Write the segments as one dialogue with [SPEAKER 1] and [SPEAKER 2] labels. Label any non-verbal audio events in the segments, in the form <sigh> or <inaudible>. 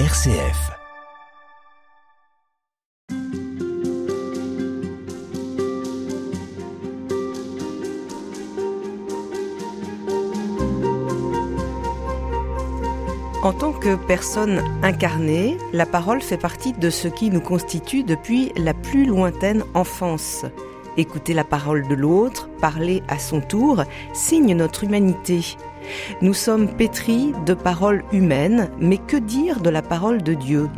[SPEAKER 1] RCF. En tant que personne incarnée, la parole fait partie de ce qui nous constitue depuis la plus lointaine enfance. Écouter la parole de l'autre, parler à son tour, signe notre humanité. Nous sommes pétris de paroles humaines, mais que dire de la parole de Dieu?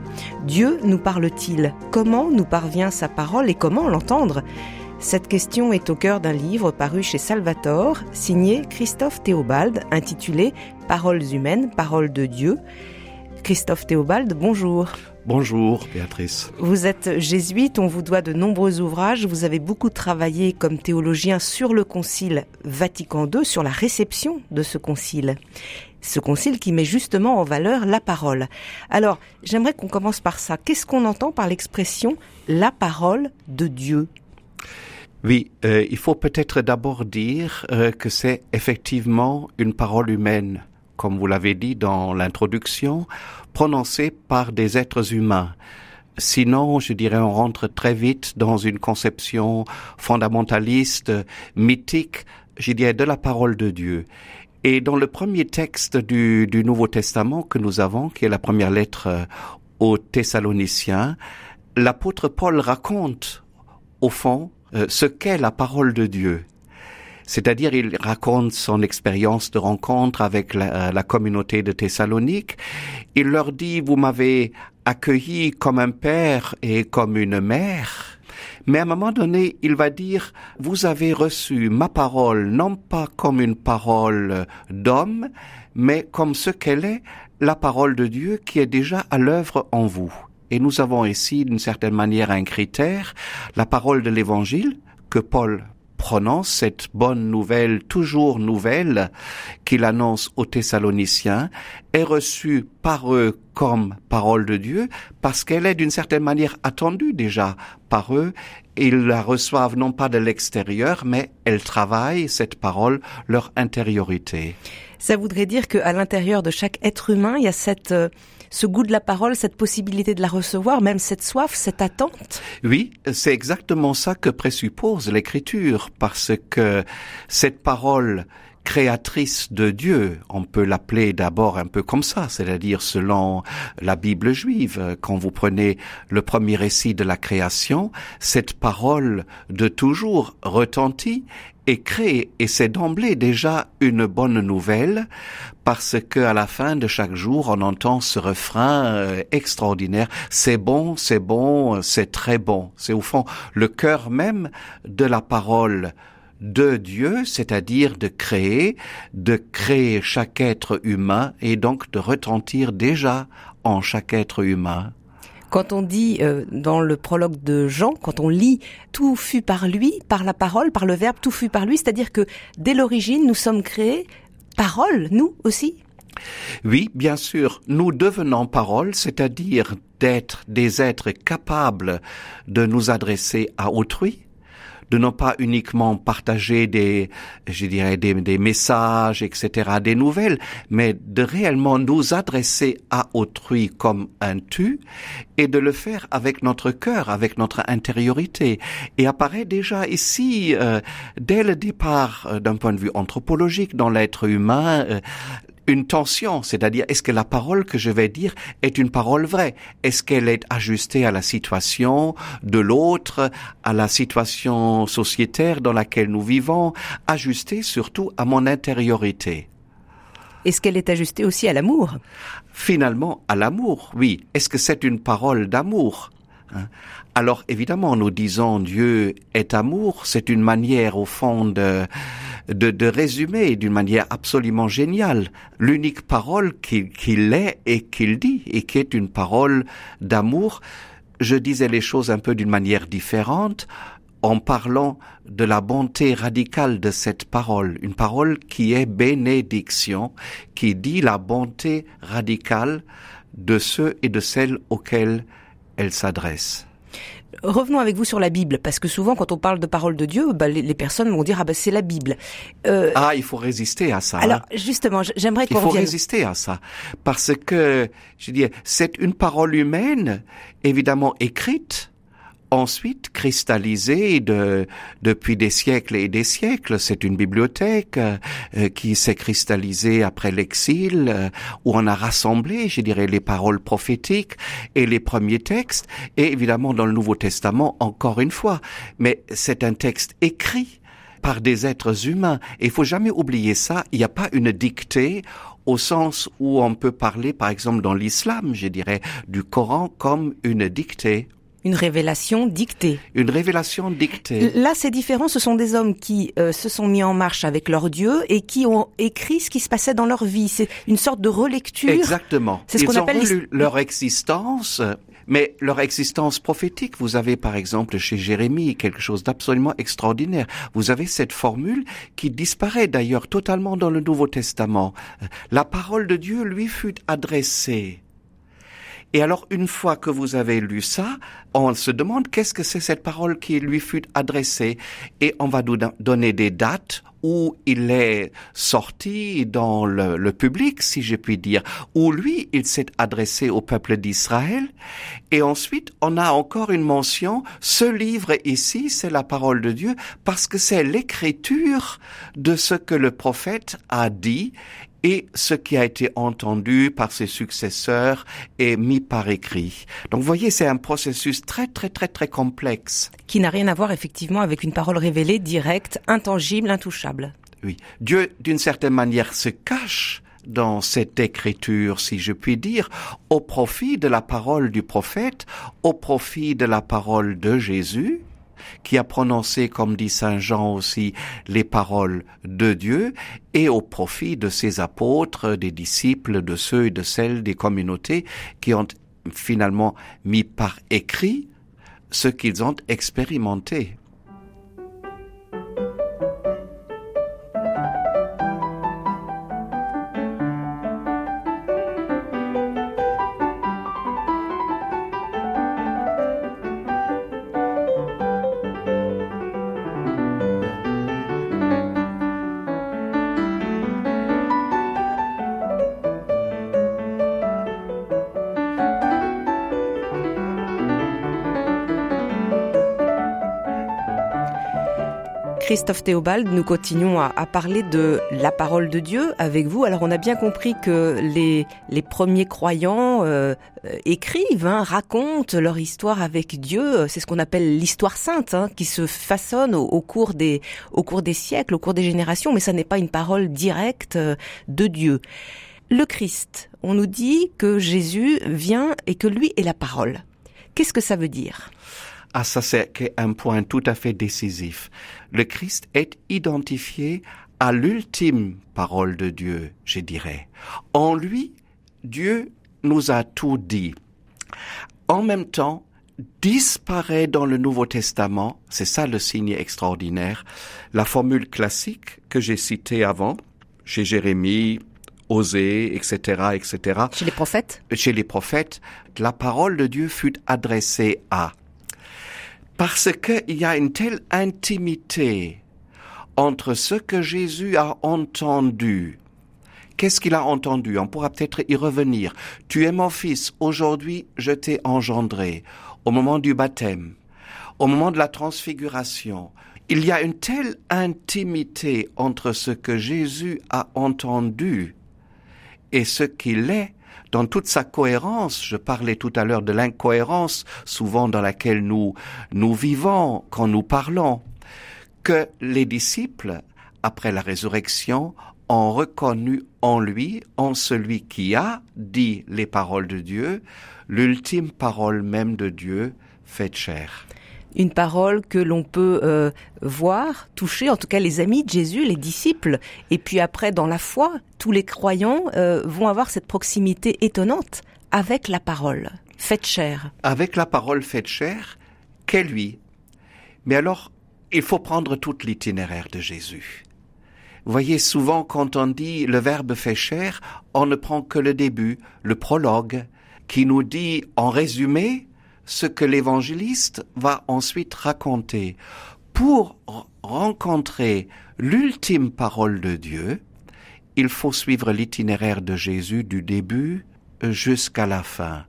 [SPEAKER 1] Dieu nous parle-t-il? Comment nous parvient sa parole et comment l'entendre? Cette question est au cœur d'un livre paru chez Salvatore, signé Christophe Théobald, intitulé Paroles humaines, paroles de Dieu. Christophe Théobald, bonjour.
[SPEAKER 2] Bonjour Béatrice.
[SPEAKER 1] Vous êtes jésuite, on vous doit de nombreux ouvrages, vous avez beaucoup travaillé comme théologien sur le concile Vatican II, sur la réception de ce concile. Ce concile qui met justement en valeur la parole. Alors, j'aimerais qu'on commence par ça. Qu'est-ce qu'on entend par l'expression la parole de Dieu
[SPEAKER 2] oui, euh, il faut peut-être d'abord dire euh, que c'est effectivement une parole humaine, comme vous l'avez dit dans l'introduction, prononcée par des êtres humains. Sinon, je dirais, on rentre très vite dans une conception fondamentaliste, mythique, je dirais, de la parole de Dieu. Et dans le premier texte du, du Nouveau Testament que nous avons, qui est la première lettre euh, aux Thessaloniciens, l'apôtre Paul raconte, au fond, euh, ce qu'est la parole de Dieu. C'est-à-dire, il raconte son expérience de rencontre avec la, euh, communauté de Thessalonique. Il leur dit, vous m'avez accueilli comme un père et comme une mère. Mais à un moment donné, il va dire, vous avez reçu ma parole non pas comme une parole d'homme, mais comme ce qu'elle est, la parole de Dieu qui est déjà à l'œuvre en vous. Et nous avons ici, d'une certaine manière, un critère, la parole de l'Évangile que Paul prononce, cette bonne nouvelle, toujours nouvelle, qu'il annonce aux Thessaloniciens, est reçue par eux comme parole de Dieu, parce qu'elle est d'une certaine manière attendue déjà par eux. Ils la reçoivent non pas de l'extérieur, mais elle travaille, cette parole, leur intériorité.
[SPEAKER 1] Ça voudrait dire qu'à l'intérieur de chaque être humain, il y a cette euh, ce goût de la parole, cette possibilité de la recevoir, même cette soif, cette attente.
[SPEAKER 2] Oui, c'est exactement ça que présuppose l'écriture, parce que cette parole créatrice de Dieu, on peut l'appeler d'abord un peu comme ça, c'est-à-dire selon la Bible juive. Quand vous prenez le premier récit de la création, cette parole de toujours retentit et crée, et c'est d'emblée déjà une bonne nouvelle, parce que à la fin de chaque jour, on entend ce refrain euh, extraordinaire. C'est bon, c'est bon, c'est très bon. C'est au fond le cœur même de la parole de Dieu, c'est-à-dire de créer, de créer chaque être humain et donc de retentir déjà en chaque être humain.
[SPEAKER 1] Quand on dit euh, dans le prologue de Jean, quand on lit tout fut par lui, par la parole, par le verbe, tout fut par lui, c'est-à-dire que dès l'origine, nous sommes créés parole, nous aussi?
[SPEAKER 2] Oui, bien sûr, nous devenons parole, c'est-à-dire d'être des êtres capables de nous adresser à autrui, de ne pas uniquement partager des, je dirais, des, des, messages, etc., des nouvelles, mais de réellement nous adresser à autrui comme un tu et de le faire avec notre cœur, avec notre intériorité. Et apparaît déjà ici, euh, dès le départ, euh, d'un point de vue anthropologique, dans l'être humain, euh, une tension, c'est-à-dire est-ce que la parole que je vais dire est une parole vraie? Est-ce qu'elle est ajustée à la situation de l'autre, à la situation sociétaire dans laquelle nous vivons, ajustée surtout à mon intériorité.
[SPEAKER 1] Est-ce qu'elle est ajustée aussi à l'amour?
[SPEAKER 2] Finalement, à l'amour, oui. Est-ce que c'est une parole d'amour? Hein? Alors évidemment, nous disons Dieu est amour, c'est une manière au fond de, de, résumer d'une manière absolument géniale l'unique parole qu'il est et qu'il dit, et qui est une parole d'amour. Je disais les choses un peu d'une manière différente en parlant de la bonté radicale de cette parole, une parole qui est bénédiction, qui dit la bonté radicale de ceux et de celles auxquels elle s'adresse.
[SPEAKER 1] Revenons avec vous sur la Bible, parce que souvent quand on parle de parole de Dieu, bah, les, personnes vont dire ah ben c'est la Bible.
[SPEAKER 2] Euh, ah, il faut résister à ça.
[SPEAKER 1] Alors hein. justement, j'aimerais qu'on
[SPEAKER 2] Il faut résister à ça, parce que je dis c'est une parole humaine, évidemment écrite, ensuite cristallisé de, depuis des siècles et des siècles. C'est une bibliothèque euh, qui s'est cristallisée après l'exil, euh, où on a rassemblé, je dirais, les paroles prophétiques et les premiers textes, et évidemment dans le Nouveau Testament, encore une fois. Mais c'est un texte écrit par des êtres humains. Il faut jamais oublier ça. Il n'y a pas une dictée au sens où on peut parler, par exemple, dans l'islam, je dirais, du Coran comme une dictée
[SPEAKER 1] une révélation dictée.
[SPEAKER 2] Une révélation dictée.
[SPEAKER 1] Là, c'est différent. Ce sont des hommes qui euh, se sont mis en marche avec leur Dieu et qui ont écrit ce qui se passait dans leur vie. C'est une sorte de relecture.
[SPEAKER 2] Exactement. C'est ce qu'on appelle leur existence. Mais leur existence prophétique, vous avez par exemple chez Jérémie quelque chose d'absolument extraordinaire. Vous avez cette formule qui disparaît d'ailleurs totalement dans le Nouveau Testament. La parole de Dieu lui fut adressée et alors, une fois que vous avez lu ça, on se demande qu'est-ce que c'est cette parole qui lui fut adressée. Et on va nous donner des dates où il est sorti dans le, public, si je puis dire, où lui, il s'est adressé au peuple d'Israël. Et ensuite, on a encore une mention, ce livre ici, c'est la parole de Dieu, parce que c'est l'écriture de ce que le prophète a dit et ce qui a été entendu par ses successeurs est mis par écrit. Donc vous voyez, c'est un processus très très très très complexe.
[SPEAKER 1] Qui n'a rien à voir effectivement avec une parole révélée, directe, intangible, intouchable.
[SPEAKER 2] Oui. Dieu, d'une certaine manière, se cache dans cette écriture, si je puis dire, au profit de la parole du prophète, au profit de la parole de Jésus, qui a prononcé, comme dit Saint Jean aussi, les paroles de Dieu, et au profit de ses apôtres, des disciples, de ceux et de celles des communautés qui ont finalement mis par écrit ce qu'ils ont expérimenté.
[SPEAKER 1] Christophe Théobald, nous continuons à, parler de la parole de Dieu avec vous. Alors on a bien compris que les, premiers croyants euh, écrivent, hein, racontent leur histoire avec Dieu. C'est ce qu'on appelle l'histoire sainte, hein, qui se façonne au, cours des, au cours des siècles, au cours des générations, mais ça n'est pas une parole directe euh, de Dieu. Le Christ, on nous dit que Jésus vient et que lui est la parole. Qu'est-ce que ça veut dire?
[SPEAKER 2] Ah, ça c'est un point tout à fait décisif. Le Christ est identifié à l'ultime parole de Dieu, je dirais. En lui, Dieu nous a tout dit. En même temps, disparaît dans le Nouveau Testament, c'est ça le signe extraordinaire, la formule classique que j'ai citée avant, chez Jérémie, Osée, etc., etc.
[SPEAKER 1] Chez les prophètes?
[SPEAKER 2] Chez les prophètes, la parole de Dieu fut adressée à parce qu'il y a une telle intimité entre ce que Jésus a entendu. Qu'est-ce qu'il a entendu? On pourra peut-être y revenir. Tu es mon fils, aujourd'hui je t'ai engendré. Au moment du baptême, au moment de la transfiguration, il y a une telle intimité entre ce que Jésus a entendu et ce qu'il est dans toute sa cohérence. Je parlais tout à l'heure de l'incohérence souvent dans laquelle nous nous vivons quand nous parlons, que les disciples, après la résurrection, ont reconnu en lui, en celui qui a dit les paroles de Dieu, l'ultime parole même de Dieu faite chair
[SPEAKER 1] une parole que l'on peut euh, voir, toucher, en tout cas les amis de Jésus, les disciples. Et puis après, dans la foi, tous les croyants euh, vont avoir cette proximité étonnante avec la parole faite chair.
[SPEAKER 2] Avec la parole faite chair, qu'est lui? Mais alors, il faut prendre tout l'itinéraire de Jésus. Vous voyez, souvent quand on dit le verbe fait chair, on ne prend que le début, le prologue, qui nous dit en résumé ce que l'évangéliste va ensuite raconter. Pour rencontrer l'ultime parole de Dieu, il faut suivre l'itinéraire de Jésus du début jusqu'à la fin.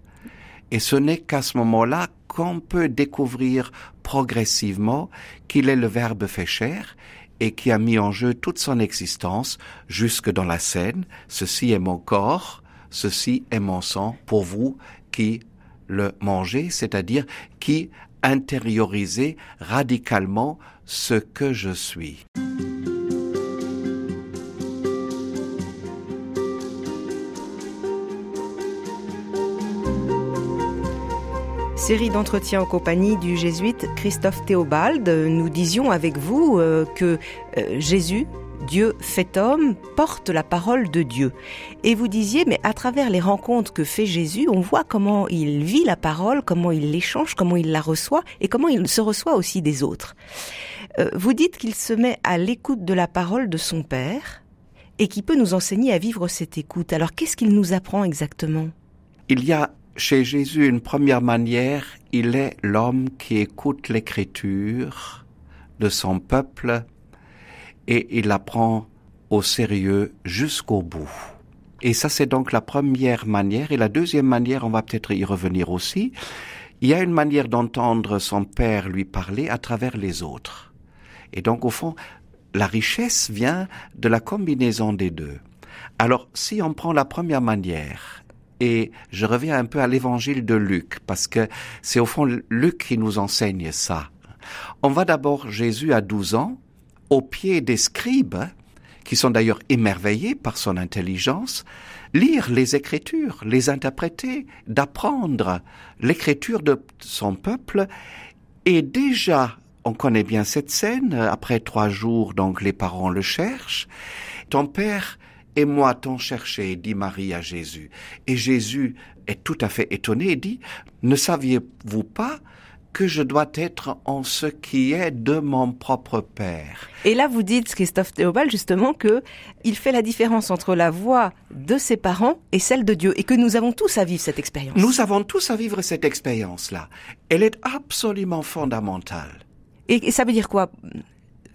[SPEAKER 2] Et ce n'est qu'à ce moment-là qu'on peut découvrir progressivement qu'il est le Verbe fait chair et qui a mis en jeu toute son existence jusque dans la scène. Ceci est mon corps, ceci est mon sang pour vous qui le mangez, c'est-à-dire qui intériorisez radicalement ce que je suis.
[SPEAKER 1] Série d'entretiens en compagnie du jésuite Christophe Théobald. Nous disions avec vous euh, que euh, Jésus, Dieu fait homme, porte la parole de Dieu. Et vous disiez, mais à travers les rencontres que fait Jésus, on voit comment il vit la parole, comment il l'échange, comment il la reçoit et comment il se reçoit aussi des autres. Euh, vous dites qu'il se met à l'écoute de la parole de son Père et qui peut nous enseigner à vivre cette écoute. Alors qu'est-ce qu'il nous apprend exactement?
[SPEAKER 2] Il y a chez Jésus une première manière, il est l'homme qui écoute l'écriture de son peuple et il la prend au sérieux jusqu'au bout. Et ça, c'est donc la première manière. Et la deuxième manière, on va peut-être y revenir aussi, il y a une manière d'entendre son père lui parler à travers les autres. Et donc, au fond, la richesse vient de la combinaison des deux. Alors, si on prend la première manière, et je reviens un peu à l'évangile de Luc, parce que c'est au fond Luc qui nous enseigne ça. On va d'abord Jésus à 12 ans, au pied des scribes, qui sont d'ailleurs émerveillés par son intelligence, lire les Écritures, les interpréter, d'apprendre l'écriture de son peuple, et déjà, on connaît bien cette scène, après trois jours, donc les parents le cherchent, ton père et moi t'en cherché, dit Marie à Jésus. Et Jésus est tout à fait étonné et dit, ne saviez-vous pas que je dois être en ce qui est de mon propre Père.
[SPEAKER 1] Et là, vous dites, Christophe Théobald, justement, que il fait la différence entre la voix de ses parents et celle de Dieu, et que nous avons tous à vivre cette expérience.
[SPEAKER 2] Nous avons tous à vivre cette expérience-là. Elle est absolument fondamentale.
[SPEAKER 1] Et, et ça veut dire quoi?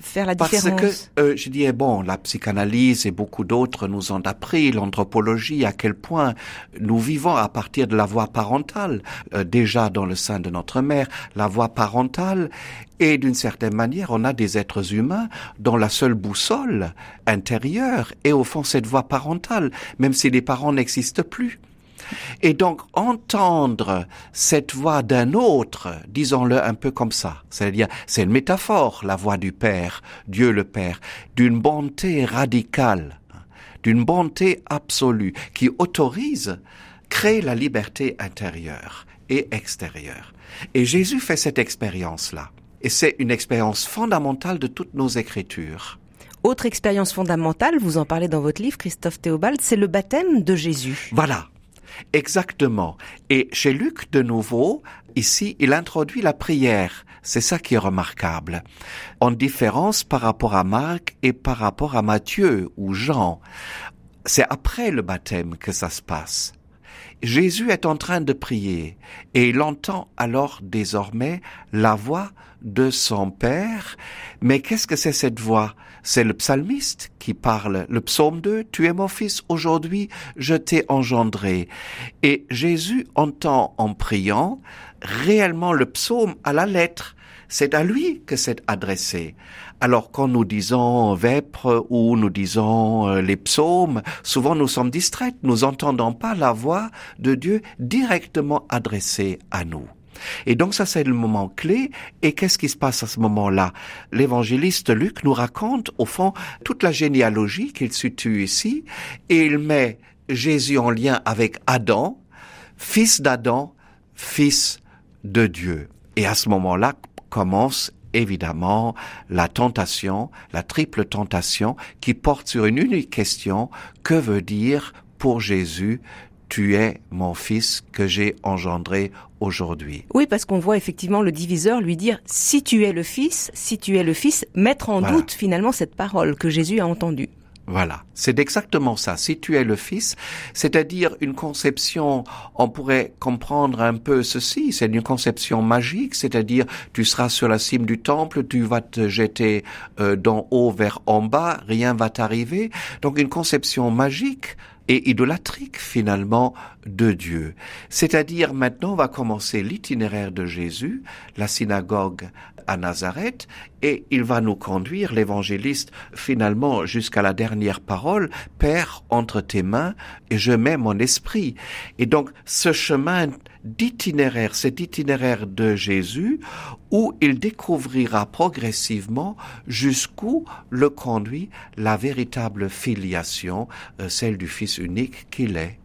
[SPEAKER 1] Faire la
[SPEAKER 2] Parce que, euh, je dis, bon, la psychanalyse et beaucoup d'autres nous ont appris, l'anthropologie, à quel point nous vivons à partir de la voix parentale, euh, déjà dans le sein de notre mère, la voix parentale, et d'une certaine manière, on a des êtres humains dont la seule boussole intérieure est au fond cette voix parentale, même si les parents n'existent plus. Et donc entendre cette voix d'un autre, disons-le un peu comme ça, c'est-à-dire c'est une métaphore, la voix du Père, Dieu le Père, d'une bonté radicale, d'une bonté absolue qui autorise, crée la liberté intérieure et extérieure. Et Jésus fait cette expérience-là. Et c'est une expérience fondamentale de toutes nos écritures.
[SPEAKER 1] Autre expérience fondamentale, vous en parlez dans votre livre, Christophe Théobald, c'est le baptême de Jésus.
[SPEAKER 2] Voilà. Exactement. Et chez Luc, de nouveau, ici, il introduit la prière. C'est ça qui est remarquable. En différence par rapport à Marc et par rapport à Matthieu ou Jean. C'est après le baptême que ça se passe. Jésus est en train de prier et il entend alors désormais la voix de son Père. Mais qu'est-ce que c'est cette voix? C'est le psalmiste qui parle. Le psaume 2, Tu es mon fils, aujourd'hui je t'ai engendré. Et Jésus entend en priant réellement le psaume à la lettre. C'est à lui que c'est adressé. Alors quand nous disons vêpres ou nous disons euh, les psaumes, souvent nous sommes distraits, nous n'entendons pas la voix de Dieu directement adressée à nous. Et donc ça c'est le moment clé. Et qu'est-ce qui se passe à ce moment-là? L'évangéliste Luc nous raconte au fond toute la généalogie qu'il situe ici et il met Jésus en lien avec Adam, fils d'Adam, fils de Dieu. Et à ce moment-là commence évidemment la tentation, la triple tentation qui porte sur une unique question, que veut dire pour Jésus tu es mon fils que j'ai engendré aujourd'hui.
[SPEAKER 1] Oui, parce qu'on voit effectivement le diviseur lui dire si tu es le fils, si tu es le fils, mettre en doute finalement cette parole que Jésus a entendue.
[SPEAKER 2] Voilà, c'est exactement ça. Si tu es le Fils, c'est-à-dire une conception, on pourrait comprendre un peu ceci, c'est une conception magique, c'est-à-dire tu seras sur la cime du temple, tu vas te jeter euh, d'en haut vers en bas, rien va t'arriver. Donc une conception magique et idolatrique finalement de Dieu. C'est-à-dire maintenant va commencer l'itinéraire de Jésus, la synagogue à Nazareth, et il va nous conduire, l'évangéliste, finalement jusqu'à la dernière parole, Père, entre tes mains, et je mets mon esprit. Et donc ce chemin d'itinéraire, cet itinéraire de Jésus, où il découvrira progressivement jusqu'où le conduit la véritable filiation, euh, celle du Fils unique qu'il est.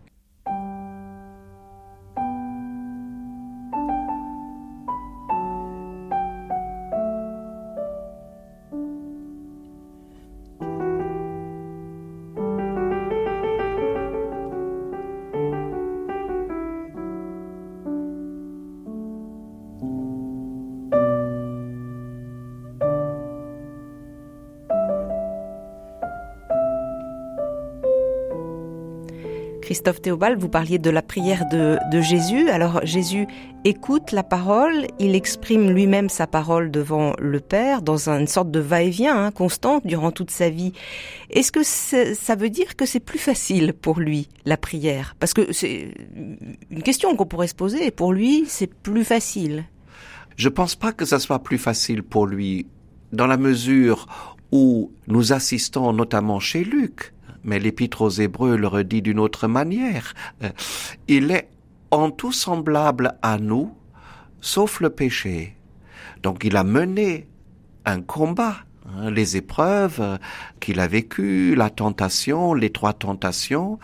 [SPEAKER 1] Christophe Théobald, vous parliez de la prière de, Jésus. Alors Jésus écoute la parole, il exprime lui-même sa parole devant le Père dans une sorte de va-et-vient hein, constant durant toute sa vie. Est-ce que ça veut dire que c'est plus facile pour lui la prière? Parce que c'est une question qu'on pourrait se poser. Pour lui, c'est plus facile.
[SPEAKER 2] Je pense pas que ça soit plus facile pour lui dans la mesure où nous assistons notamment chez Luc mais l'épître aux Hébreux le redit d'une autre manière. Euh, il est en tout semblable à nous, sauf le péché. Donc il a mené un combat, hein, les épreuves euh, qu'il a vécues, la tentation, les trois tentations,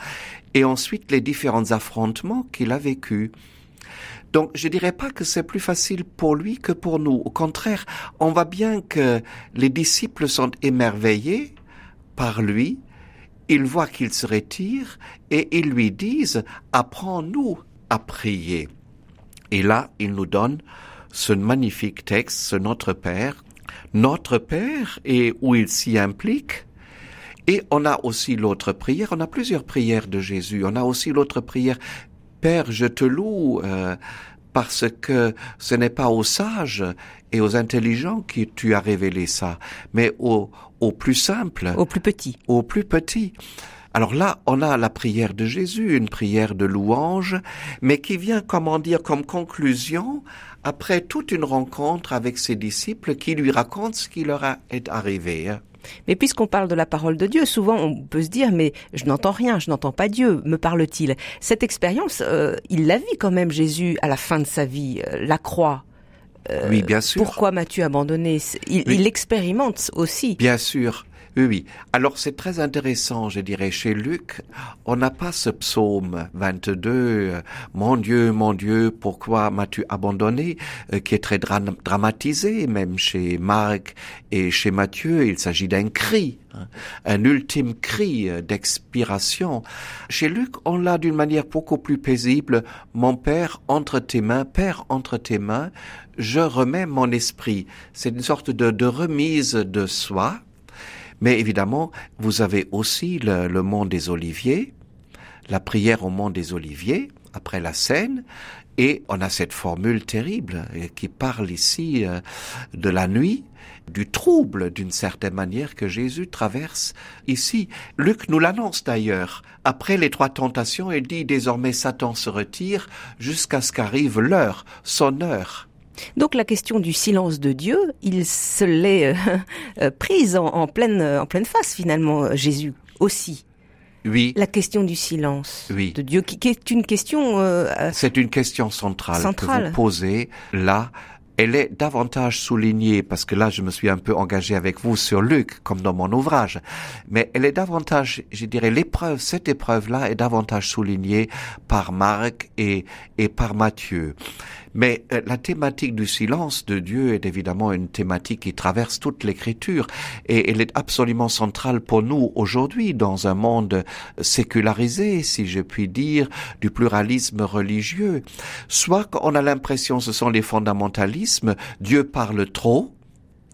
[SPEAKER 2] et ensuite les différents affrontements qu'il a vécus. Donc je dirais pas que c'est plus facile pour lui que pour nous. Au contraire, on voit bien que les disciples sont émerveillés par lui, ils voient qu'il se retire et ils lui disent Apprends-nous à prier. Et là, il nous donne ce magnifique texte, ce Notre Père, Notre Père, et où il s'y implique. Et on a aussi l'autre prière, on a plusieurs prières de Jésus, on a aussi l'autre prière, Père, je te loue, euh, parce que ce n'est pas aux sages et aux intelligents que tu as révélé ça, mais aux, aux plus simples.
[SPEAKER 1] Aux plus petits.
[SPEAKER 2] Aux plus petits. Alors là, on a la prière de Jésus, une prière de louange, mais qui vient, comment dire, comme conclusion après toute une rencontre avec ses disciples qui lui racontent ce qui leur est arrivé.
[SPEAKER 1] Mais puisqu'on parle de la parole de Dieu, souvent on peut se dire mais je n'entends rien, je n'entends pas Dieu, me parle-t-il? Cette expérience, euh, il la vit quand même Jésus à la fin de sa vie, euh, la croix.
[SPEAKER 2] Euh, oui, bien sûr.
[SPEAKER 1] Pourquoi m'as-tu abandonné? Il, il expérimente aussi.
[SPEAKER 2] Bien sûr. Oui, oui. Alors c'est très intéressant, je dirais, chez Luc, on n'a pas ce psaume 22, euh, Mon Dieu, mon Dieu, pourquoi m'as-tu abandonné, euh, qui est très dramatisé, même chez Marc et chez Matthieu, il s'agit d'un cri, hein, un ultime cri d'expiration. Chez Luc, on l'a d'une manière beaucoup plus paisible, Mon Père, entre tes mains, Père, entre tes mains, je remets mon esprit. C'est une sorte de, de remise de soi, mais évidemment, vous avez aussi le, le mont des Oliviers, la prière au mont des Oliviers, après la scène, et on a cette formule terrible euh, qui parle ici euh, de la nuit, du trouble d'une certaine manière que Jésus traverse ici. Luc nous l'annonce d'ailleurs. Après les trois tentations, il dit désormais Satan se retire jusqu'à ce qu'arrive l'heure, son heure.
[SPEAKER 1] Donc la question du silence de Dieu, il se l'est euh, <laughs> euh, prise en, pleine, en pleine face finalement, euh, Jésus aussi.
[SPEAKER 2] Oui.
[SPEAKER 1] La question du silence de Dieu, qui, est une question.
[SPEAKER 2] C'est une question centrale, centrale, que vous posez là elle est davantage soulignée, parce que là je me suis un peu engagé avec vous sur Luc, comme dans mon ouvrage, mais elle est davantage, je dirais, l'épreuve, cette épreuve-là est davantage soulignée par Marc et, et par Matthieu. Mais euh, la thématique du silence de Dieu est évidemment une thématique qui traverse toute l'écriture et elle est absolument centrale pour nous aujourd'hui dans un monde sécularisé, si je puis dire, du pluralisme religieux. Soit qu'on a l'impression ce sont les Dieu parle trop,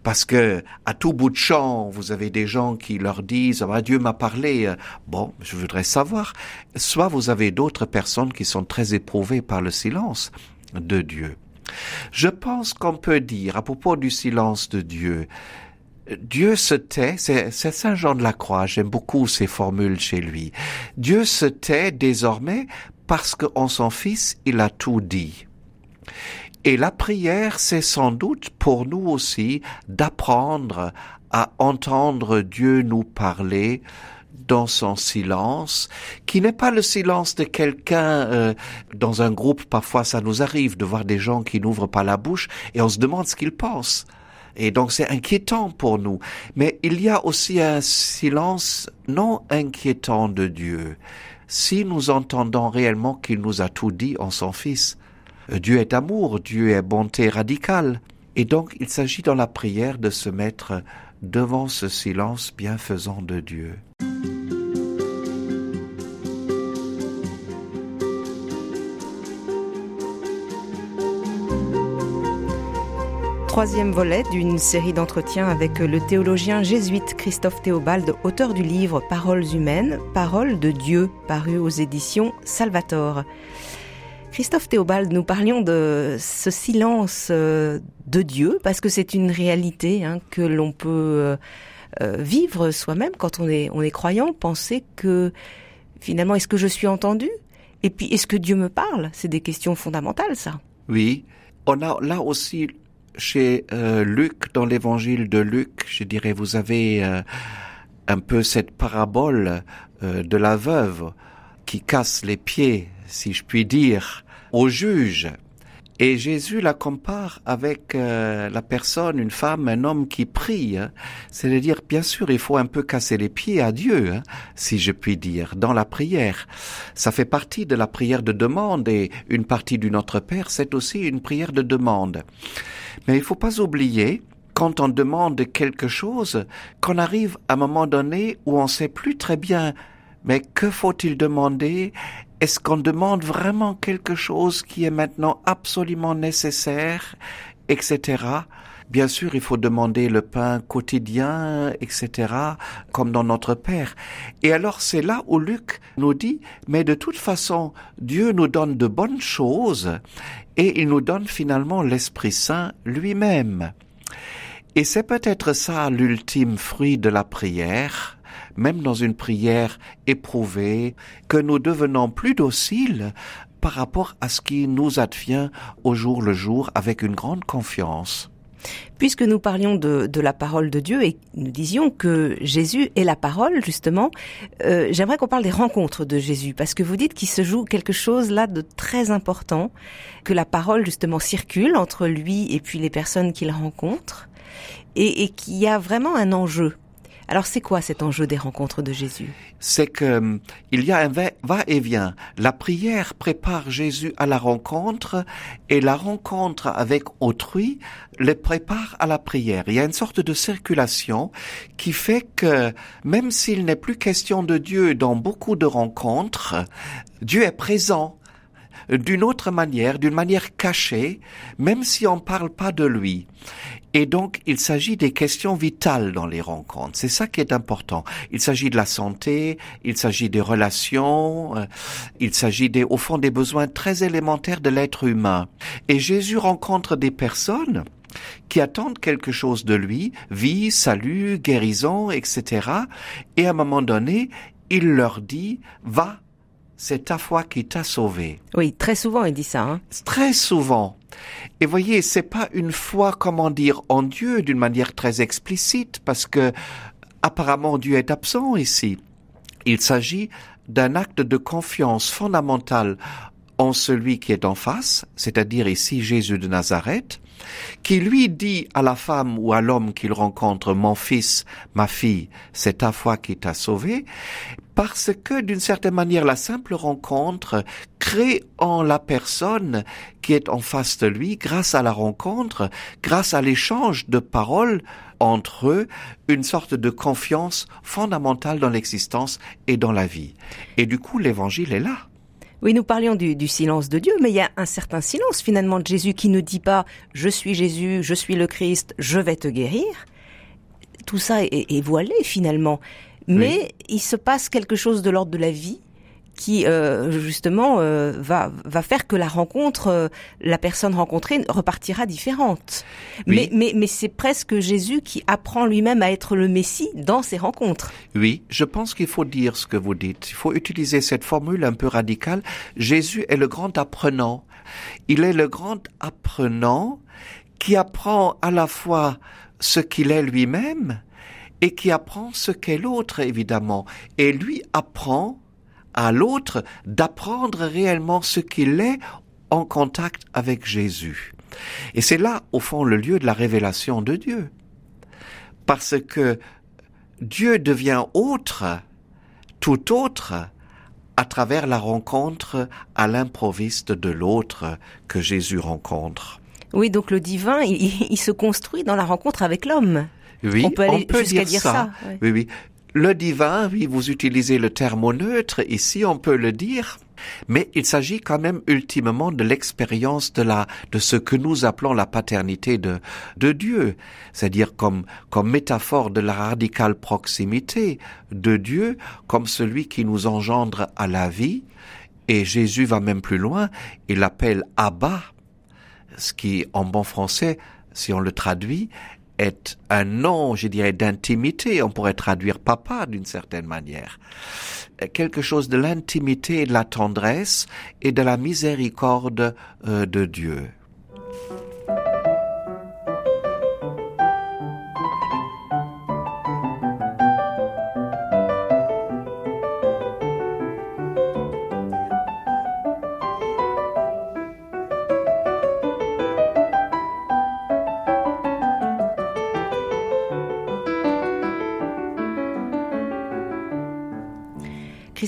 [SPEAKER 2] Parce que à tout bout de champ, vous avez des gens qui leur disent ah, Dieu m'a parlé. Bon, je voudrais savoir. Soit vous avez d'autres personnes qui sont très éprouvées par le silence de Dieu. Je pense qu'on peut dire à propos du silence de Dieu, Dieu se tait, c'est Saint Jean de la Croix, j'aime beaucoup ces formules chez lui. Dieu se tait désormais parce qu'en son Fils, il a tout dit. Et la prière, c'est sans doute pour nous aussi d'apprendre à entendre Dieu nous parler dans son silence, qui n'est pas le silence de quelqu'un euh, dans un groupe. Parfois, ça nous arrive de voir des gens qui n'ouvrent pas la bouche et on se demande ce qu'ils pensent. Et donc c'est inquiétant pour nous. Mais il y a aussi un silence non inquiétant de Dieu. Si nous entendons réellement qu'il nous a tout dit en son Fils, Dieu est amour, Dieu est bonté radicale. Et donc il s'agit dans la prière de se mettre devant ce silence bienfaisant de Dieu.
[SPEAKER 1] troisième volet d'une série d'entretiens avec le théologien jésuite Christophe Théobald, auteur du livre Paroles humaines, Paroles de Dieu, paru aux éditions Salvator. Christophe Théobald, nous parlions de ce silence euh, de Dieu, parce que c'est une réalité hein, que l'on peut euh, euh, vivre soi-même quand on est, croyant, penser que finalement, est-ce que je suis entendu? Et puis, est-ce que Dieu me parle? C'est des questions fondamentales, ça.
[SPEAKER 2] Oui, on a là aussi chez Luc, dans l'évangile de Luc, je dirais, vous avez un peu cette parabole de la veuve qui casse les pieds, si je puis dire, au juge. Et Jésus la compare avec la personne, une femme, un homme qui prie. Hein. C'est-à-dire, bien sûr, il faut un peu casser les pieds à Dieu, hein, si je puis dire, dans la prière. Ça fait partie de la prière de demande et une partie du Notre Père, c'est aussi une prière de demande. Mais il faut pas oublier, quand on demande quelque chose, qu'on arrive à un moment donné où on sait plus très bien, mais que faut-il demander Est-ce qu'on demande vraiment quelque chose qui est maintenant absolument nécessaire, etc. Bien sûr, il faut demander le pain quotidien, etc., comme dans notre Père. Et alors c'est là où Luc nous dit, mais de toute façon, Dieu nous donne de bonnes choses et il nous donne finalement l'Esprit Saint lui-même. Et c'est peut-être ça l'ultime fruit de la prière, même dans une prière éprouvée, que nous devenons plus dociles par rapport à ce qui nous advient au jour le jour avec une grande confiance.
[SPEAKER 1] Puisque nous parlions de, la parole de Dieu et nous disions que Jésus est la parole, justement, euh, j'aimerais qu'on parle des rencontres de Jésus, parce que vous dites qu'il se joue quelque chose là de très important, que la parole justement circule entre lui et puis les personnes qu'il rencontre, et, et qu'il y a vraiment un enjeu alors c'est quoi cet enjeu des rencontres de Jésus?
[SPEAKER 2] C'est que euh, il y a un va-et-vient. La prière prépare Jésus à la rencontre et la rencontre avec autrui le prépare à la prière. Il y a une sorte de circulation qui fait que même s'il n'est plus question de Dieu dans beaucoup de rencontres, Dieu est présent d'une autre manière, d'une manière cachée, même si on ne parle pas de lui. Et donc, il s'agit des questions vitales dans les rencontres. C'est ça qui est important. Il s'agit de la santé, il s'agit des relations, euh, il s'agit des, au fond des besoins très élémentaires de l'être humain. Et Jésus rencontre des personnes qui attendent quelque chose de lui, vie, salut, guérison, etc. Et à un moment donné, il leur dit, va, c'est ta foi qui t'a sauvé.
[SPEAKER 1] Oui, très souvent il dit ça. Hein.
[SPEAKER 2] Très souvent. Et voyez, c'est pas une foi, comment dire, en Dieu d'une manière très explicite, parce que apparemment Dieu est absent ici. Il s'agit d'un acte de confiance fondamentale en celui qui est en face, c'est-à-dire ici Jésus de Nazareth, qui lui dit à la femme ou à l'homme qu'il rencontre, mon fils, ma fille, c'est ta foi qui t'a sauvé, parce que d'une certaine manière la simple rencontre crée en la personne qui est en face de lui, grâce à la rencontre, grâce à l'échange de paroles entre eux, une sorte de confiance fondamentale dans l'existence et dans la vie. Et du coup, l'évangile est là.
[SPEAKER 1] Oui, nous parlions du, silence de Dieu, mais il y a un certain silence finalement de Jésus qui ne dit pas je suis Jésus, je suis le Christ, je vais te guérir. Tout ça est, voilé finalement. Mais il se passe quelque chose de l'ordre de la vie qui euh, justement euh, va va faire que la rencontre, euh, la personne rencontrée repartira différente. Mais mais mais c'est presque Jésus qui apprend lui-même à être le Messie dans ses rencontres.
[SPEAKER 2] Oui, je pense qu'il faut dire ce que vous dites. Il faut utiliser cette formule un peu radicale. Jésus est le grand apprenant. Il est le grand apprenant qui apprend à la fois ce qu'il est lui-même et qui apprend ce qu'est l'autre, évidemment. Et lui apprend à l'autre d'apprendre réellement ce qu'il est en contact avec Jésus. Et c'est là, au fond, le lieu de la révélation de Dieu. Parce que Dieu devient autre, tout autre, à travers la rencontre à l'improviste de l'autre que Jésus rencontre.
[SPEAKER 1] Oui, donc le divin, il, se construit dans la rencontre avec l'homme.
[SPEAKER 2] Oui, on peut, aller jusqu'à dire, ça. Oui, oui. Le divin, oui, vous utilisez le terme neutre, ici on peut le dire, mais il s'agit quand même ultimement de l'expérience de la, de ce que nous appelons la paternité de, de Dieu. C'est-à-dire comme, comme métaphore de la radicale proximité de Dieu, comme celui qui nous engendre à la vie. Et Jésus va même plus loin, il l'appelle Abba, ce qui, en bon français, si on le traduit, est un nom, je dirais, d'intimité. On pourrait traduire papa d'une certaine manière. Quelque chose de l'intimité, de la tendresse et de la miséricorde euh, de Dieu.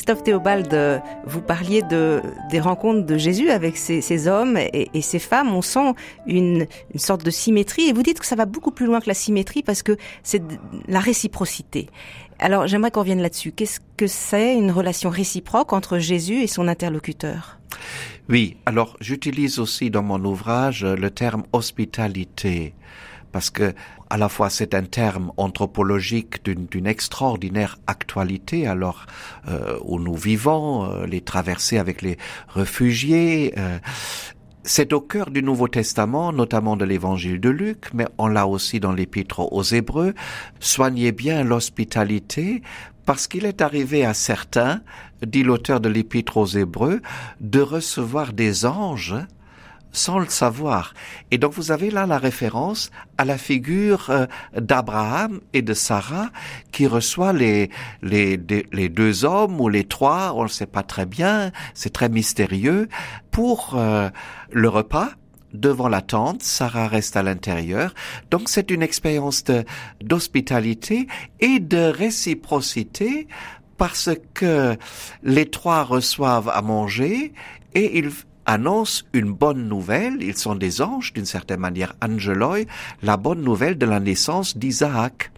[SPEAKER 1] Christophe Théobald, vous parliez de, des rencontres de Jésus avec ces, hommes et, ces femmes. On sent une, sorte de symétrie et vous dites que ça va beaucoup plus loin que la symétrie parce que c'est la réciprocité. Alors j'aimerais qu'on revienne là-dessus. Qu'est-ce que c'est une relation réciproque entre Jésus et son interlocuteur?
[SPEAKER 2] Oui, alors j'utilise aussi dans mon ouvrage le terme hospitalité parce que à la fois c'est un terme anthropologique d'une extraordinaire actualité alors euh, où nous vivons, euh, les traversées avec les réfugiés. Euh, c'est au cœur du Nouveau Testament, notamment de l'évangile de Luc, mais on l'a aussi dans l'épître aux Hébreux. Soignez bien l'hospitalité parce qu'il est arrivé à certains, dit l'auteur de l'épître aux Hébreux, de recevoir des anges sans le savoir. Et donc vous avez là la référence à la figure euh, d'Abraham et de Sarah qui reçoit les, les, les deux hommes ou les trois, on ne sait pas très bien, c'est très mystérieux, pour euh, le repas devant la tente, Sarah reste à l'intérieur. Donc c'est une expérience d'hospitalité et de réciprocité parce que les trois reçoivent à manger et ils annonce une bonne nouvelle, ils sont des anges d'une certaine manière, angeloi, la bonne nouvelle de la naissance d'Isaac.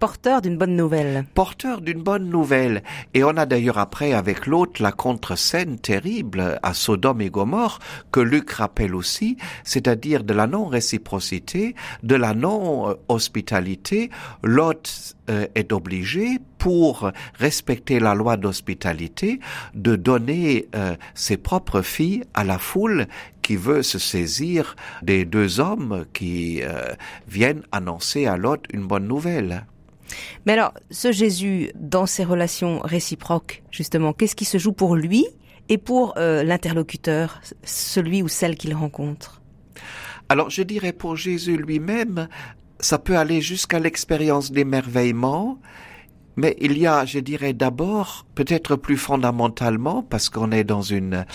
[SPEAKER 1] Porteur d'une bonne nouvelle.
[SPEAKER 2] Porteur d'une bonne nouvelle. Et on a d'ailleurs après avec l'autre la contre-scène terrible à Sodome et Gomorre que Luc rappelle aussi, c'est-à-dire de la non-réciprocité, de la non-hospitalité. L'autre euh, est obligé, pour respecter la loi d'hospitalité, de donner euh, ses propres filles à la foule qui veut se saisir des deux hommes qui euh, viennent annoncer à l'autre une bonne nouvelle.
[SPEAKER 1] Mais alors, ce Jésus, dans ses relations réciproques, justement, qu'est-ce qui se joue pour lui et pour euh, l'interlocuteur, celui ou celle qu'il rencontre?
[SPEAKER 2] Alors, je dirais pour Jésus lui-même, ça peut aller jusqu'à l'expérience d'émerveillement, mais il y a, je dirais d'abord, peut-être plus fondamentalement, parce qu'on est dans une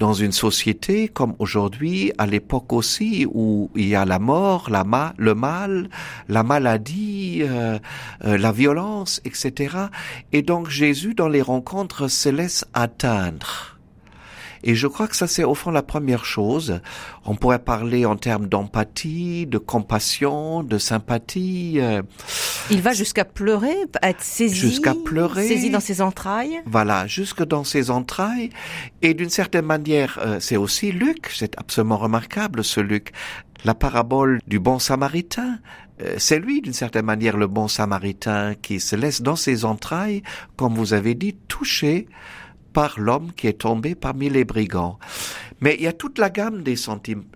[SPEAKER 2] dans une société comme aujourd'hui, à l'époque aussi où il y a la mort, la ma le mal, la maladie, euh, euh, la violence, etc. Et donc Jésus, dans les rencontres, se laisse atteindre. Et je crois que ça, c'est au fond la première chose. On pourrait parler en termes d'empathie, de compassion, de sympathie. Euh,
[SPEAKER 1] Il va jusqu'à pleurer, être saisi,
[SPEAKER 2] jusqu'à pleurer,
[SPEAKER 1] saisi dans ses entrailles.
[SPEAKER 2] Voilà, jusque dans ses entrailles. Et d'une certaine manière, euh, c'est aussi Luc, c'est absolument remarquable ce Luc. La parabole du bon samaritain, euh, c'est lui d'une certaine manière le bon samaritain qui se laisse dans ses entrailles, comme vous avez dit, toucher par l'homme qui est tombé parmi les brigands. Mais il y a toute la gamme des,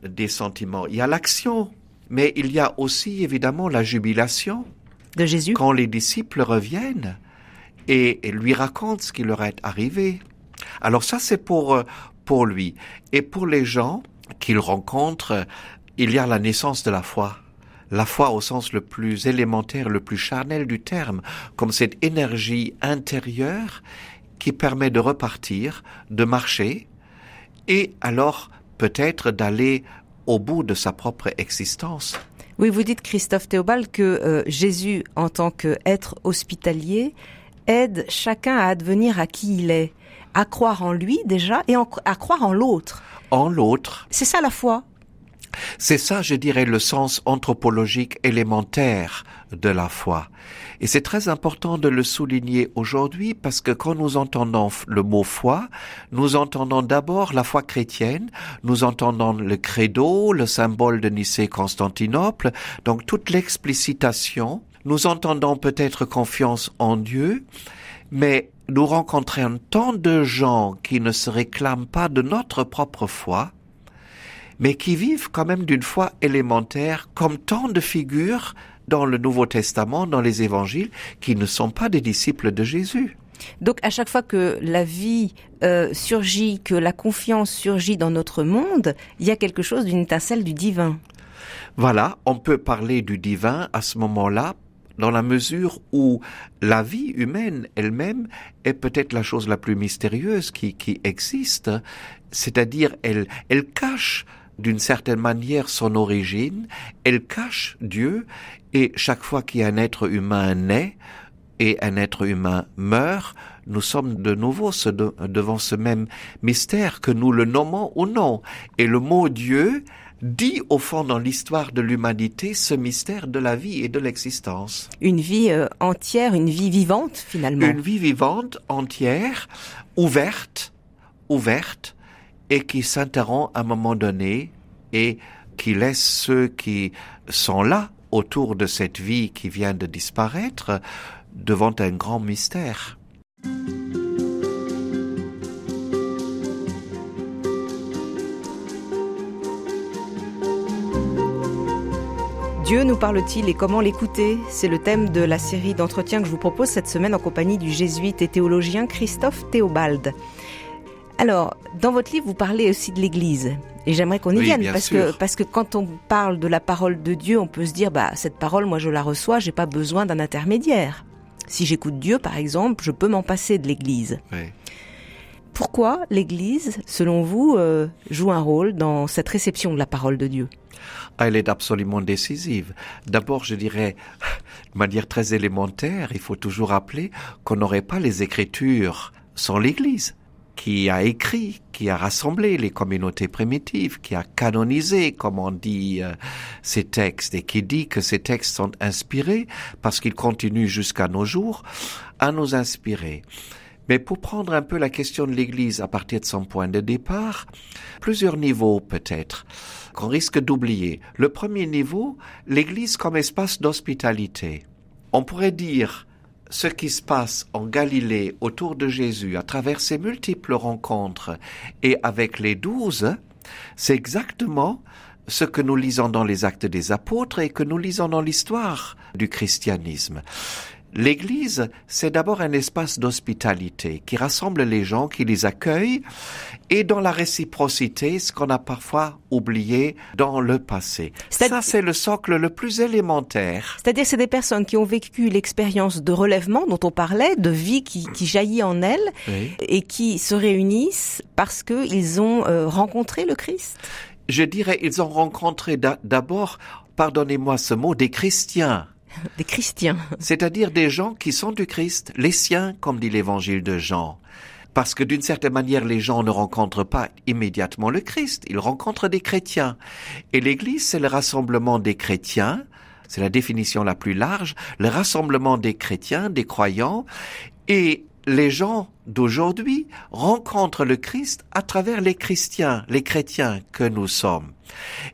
[SPEAKER 2] des sentiments. Il y a l'action, mais il y a aussi évidemment la jubilation.
[SPEAKER 1] De Jésus.
[SPEAKER 2] Quand les disciples reviennent et, lui racontent ce qui leur est arrivé. Alors ça, c'est pour, euh, pour lui. Et pour les gens qu'il rencontre, il y a la naissance de la foi. La foi au sens le plus élémentaire, le plus charnel du terme, comme cette énergie intérieure qui permet de repartir, de marcher, et alors peut-être d'aller au bout de sa propre existence.
[SPEAKER 1] Oui, vous dites, Christophe Théobald, que euh, Jésus, en tant qu'être hospitalier, aide chacun à advenir à qui il est, à croire en lui déjà et à croire en l'autre.
[SPEAKER 2] En l'autre.
[SPEAKER 1] C'est ça la foi?
[SPEAKER 2] C'est ça, je dirais, le sens anthropologique élémentaire de la foi. Et c'est très important de le souligner aujourd'hui parce que quand nous entendons le mot foi, nous entendons d'abord la foi chrétienne, nous entendons le credo, le symbole de Nicée-Constantinople, donc toute l'explicitation. Nous entendons peut-être confiance en Dieu, mais nous rencontrons tant de gens qui ne se réclament pas de notre propre foi, mais qui vivent quand même d'une foi élémentaire, comme tant de figures dans le Nouveau Testament, dans les évangiles, qui ne sont pas des disciples de Jésus.
[SPEAKER 1] Donc à chaque fois que la vie euh, surgit, que la confiance surgit dans notre monde, il y a quelque chose d'une étincelle du divin.
[SPEAKER 2] Voilà, on peut parler du divin à ce moment-là dans la mesure où la vie humaine elle-même est peut-être la chose la plus mystérieuse qui, qui existe, c'est-à-dire elle, elle cache d'une certaine manière son origine, elle cache Dieu, et chaque fois qu'un être humain naît et un être humain meurt, nous sommes de nouveau devant ce même mystère que nous le nommons ou non. Et le mot Dieu dit au fond dans l'histoire de l'humanité ce mystère de la vie et de l'existence.
[SPEAKER 1] Une vie euh, entière, une vie vivante finalement.
[SPEAKER 2] Une vie vivante, entière, ouverte, ouverte, et qui s'interrompt à un moment donné et qui laisse ceux qui sont là autour de cette vie qui vient de disparaître devant un grand mystère.
[SPEAKER 1] Dieu nous parle-t-il et comment l'écouter? C'est le thème de la série d'entretiens que je vous propose cette semaine en compagnie du jésuite et théologien Christophe Théobald. Alors, dans votre livre, vous parlez aussi de l'Église. Et j'aimerais qu'on y vienne parce que parce que quand on parle de la parole de Dieu, on peut se dire bah cette parole moi je la reçois, j'ai pas besoin d'un intermédiaire. Si j'écoute Dieu par exemple, je peux m'en passer de l'église. Pourquoi l'église, selon vous, euh, joue un rôle dans cette réception de la parole de Dieu?
[SPEAKER 2] Elle est absolument décisive. D'abord, je dirais, de manière très élémentaire, il faut toujours rappeler qu'on n'aurait pas les Écritures sans l'Église qui a écrit, qui a rassemblé les communautés primitives, qui a canonisé, comme on dit, euh, ces textes, et qui dit que ces textes sont inspirés parce qu'ils continuent jusqu'à nos jours à nous inspirer. Mais pour prendre un peu la question de l'Église à partir de son point de départ, plusieurs niveaux peut-être qu'on risque d'oublier. Le premier niveau, l'Église comme espace d'hospitalité. On pourrait dire ce qui se passe en Galilée autour de Jésus à travers ses multiples rencontres et avec les douze, c'est exactement ce que nous lisons dans les actes des apôtres et que nous lisons dans l'histoire du christianisme. L'Église, c'est d'abord un espace d'hospitalité qui rassemble les gens, qui les accueille, et dans la réciprocité, ce qu'on a parfois oublié dans le passé. Ça, c'est le socle le plus élémentaire.
[SPEAKER 1] C'est-à-dire, c'est des personnes qui ont vécu l'expérience de relèvement dont on parlait, de vie qui, jaillit en elles, et qui se réunissent parce qu'ils ont euh, rencontré le Christ.
[SPEAKER 2] Je dirais, ils ont rencontré d'abord, pardonnez-moi ce mot, des chrétiens <laughs> C'est-à-dire des gens qui sont du Christ, les siens, comme dit l'évangile de Jean. Parce que d'une certaine manière, les gens ne rencontrent pas immédiatement le Christ, ils rencontrent des chrétiens. Et l'Église, c'est le rassemblement des chrétiens c'est la définition la plus large, le rassemblement des chrétiens, des croyants, et les gens d'aujourd'hui rencontrent le Christ à travers les chrétiens, les chrétiens que nous sommes.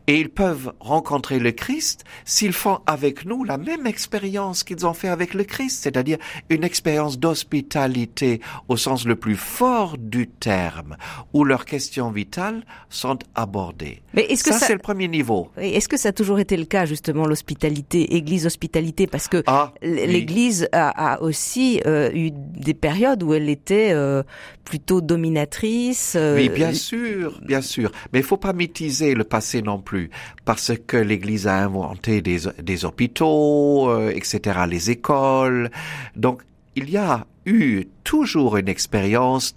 [SPEAKER 2] Et ils peuvent rencontrer le Christ s'ils font avec nous la même expérience qu'ils ont fait avec le Christ, c'est-à-dire une expérience d'hospitalité au sens le plus fort du terme, où leurs questions vitales sont abordées. Mais est-ce que ça, c'est le premier niveau.
[SPEAKER 1] Est-ce que ça a toujours été le cas, justement, l'hospitalité, Église hospitalité, parce que ah, l'Église a, aussi euh, eu des périodes où elle était euh, plutôt dominatrice.
[SPEAKER 2] Euh, oui, bien sûr, bien sûr. Mais il faut pas mythiser le passé non plus, parce que l'Église a inventé des, des hôpitaux, euh, etc., les écoles. Donc, il y a eu toujours une expérience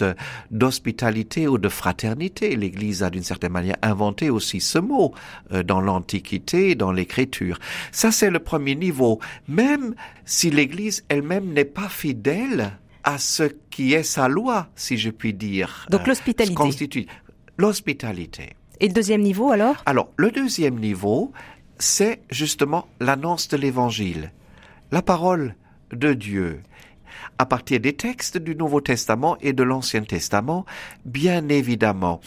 [SPEAKER 2] d'hospitalité ou de fraternité. L'Église a d'une certaine manière inventé aussi ce mot euh, dans l'Antiquité, dans l'Écriture. Ça, c'est le premier niveau. Même si l'Église elle-même n'est pas fidèle à ce qui est sa loi, si je puis dire.
[SPEAKER 1] Donc euh, l'hospitalité.
[SPEAKER 2] Constitue l'hospitalité.
[SPEAKER 1] Et le deuxième niveau alors?
[SPEAKER 2] Alors, le deuxième niveau, c'est justement l'annonce de l'Évangile, la parole de Dieu. À partir des textes du Nouveau Testament et de l'Ancien Testament, bien évidemment.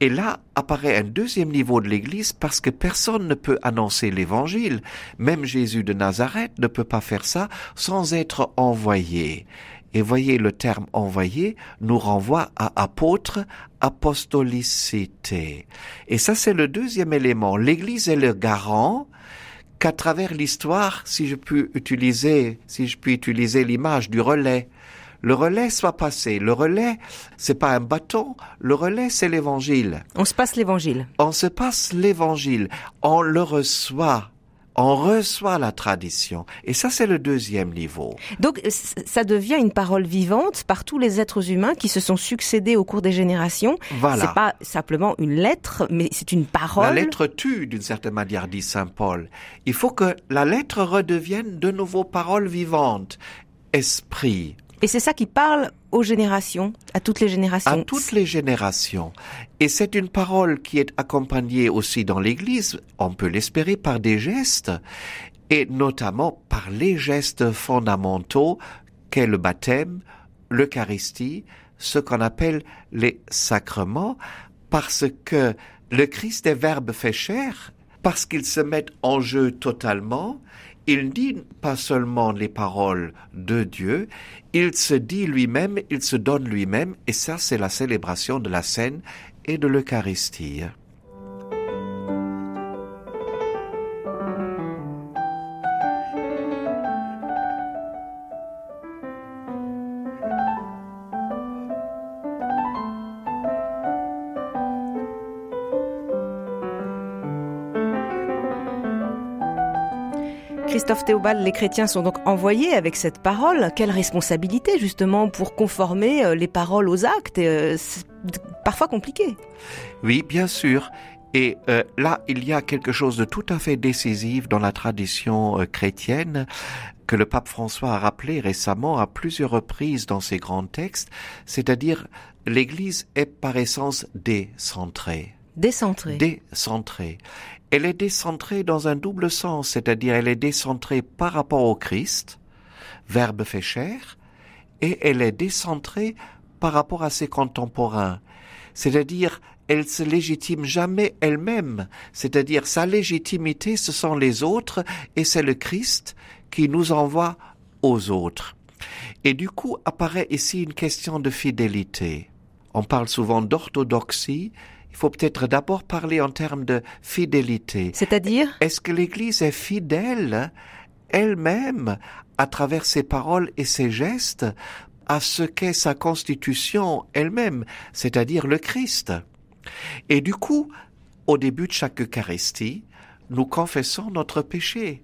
[SPEAKER 2] Et là apparaît un deuxième niveau de l'Église parce que personne ne peut annoncer l'Évangile. Même Jésus de Nazareth ne peut pas faire ça sans être envoyé. Et voyez, le terme envoyé nous renvoie à apôtre, apostolicité. Et ça, c'est le deuxième élément. L'Église est le garant qu'à travers l'histoire, si je puis utiliser, si je puis utiliser l'image du relais, le relais soit passé. Le relais, c'est pas un bâton. Le relais, c'est l'évangile.
[SPEAKER 1] On se passe l'évangile.
[SPEAKER 2] On se passe l'évangile. On le reçoit on reçoit la tradition. Et ça, c'est le deuxième niveau.
[SPEAKER 1] Donc, ça devient une parole vivante par tous les êtres humains qui se sont succédés au cours des générations. Voilà. C'est pas simplement une lettre, mais c'est une parole. La
[SPEAKER 2] lettre tue, d'une certaine manière, dit Saint Paul. Il faut que la lettre redevienne de nouveau parole vivante. Esprit,
[SPEAKER 1] et c'est ça qui parle aux générations, à toutes les générations.
[SPEAKER 2] À toutes les générations. Et c'est une parole qui est accompagnée aussi dans l'Église, on peut l'espérer, par des gestes, et notamment par les gestes fondamentaux qu'est le baptême, l'Eucharistie, ce qu'on appelle les sacrements, parce que le Christ est Verbe fait chair, parce qu'il se met en jeu totalement, il dit pas seulement les paroles de Dieu, il se dit lui-même, il se donne lui-même, et ça c'est la célébration de la scène et de l'Eucharistie.
[SPEAKER 1] Christophe Théobald, les chrétiens sont donc envoyés avec cette parole. Quelle responsabilité justement pour conformer euh, les paroles aux actes euh, C'est parfois compliqué.
[SPEAKER 2] Oui, bien sûr. Et euh, là, il y a quelque chose de tout à fait décisif dans la tradition chrétienne que le pape François a rappelé récemment à plusieurs reprises dans ses grands textes, c'est-à-dire l'Église est par essence décentrée.
[SPEAKER 1] Décentrée.
[SPEAKER 2] Décentrée elle est décentrée dans un double sens, c'est-à-dire elle est décentrée par rapport au Christ, Verbe fait chair, et elle est décentrée par rapport à ses contemporains, c'est-à-dire elle se légitime jamais elle-même, c'est-à-dire sa légitimité ce sont les autres et c'est le Christ qui nous envoie aux autres. Et du coup apparaît ici une question de fidélité. On parle souvent d'orthodoxie, il faut peut-être d'abord parler en termes de fidélité.
[SPEAKER 1] C'est-à-dire
[SPEAKER 2] Est-ce que l'Église est fidèle elle-même à travers ses paroles et ses gestes à ce qu'est sa constitution elle-même, c'est-à-dire le Christ? Et du coup, au début de chaque Eucharistie, nous confessons notre péché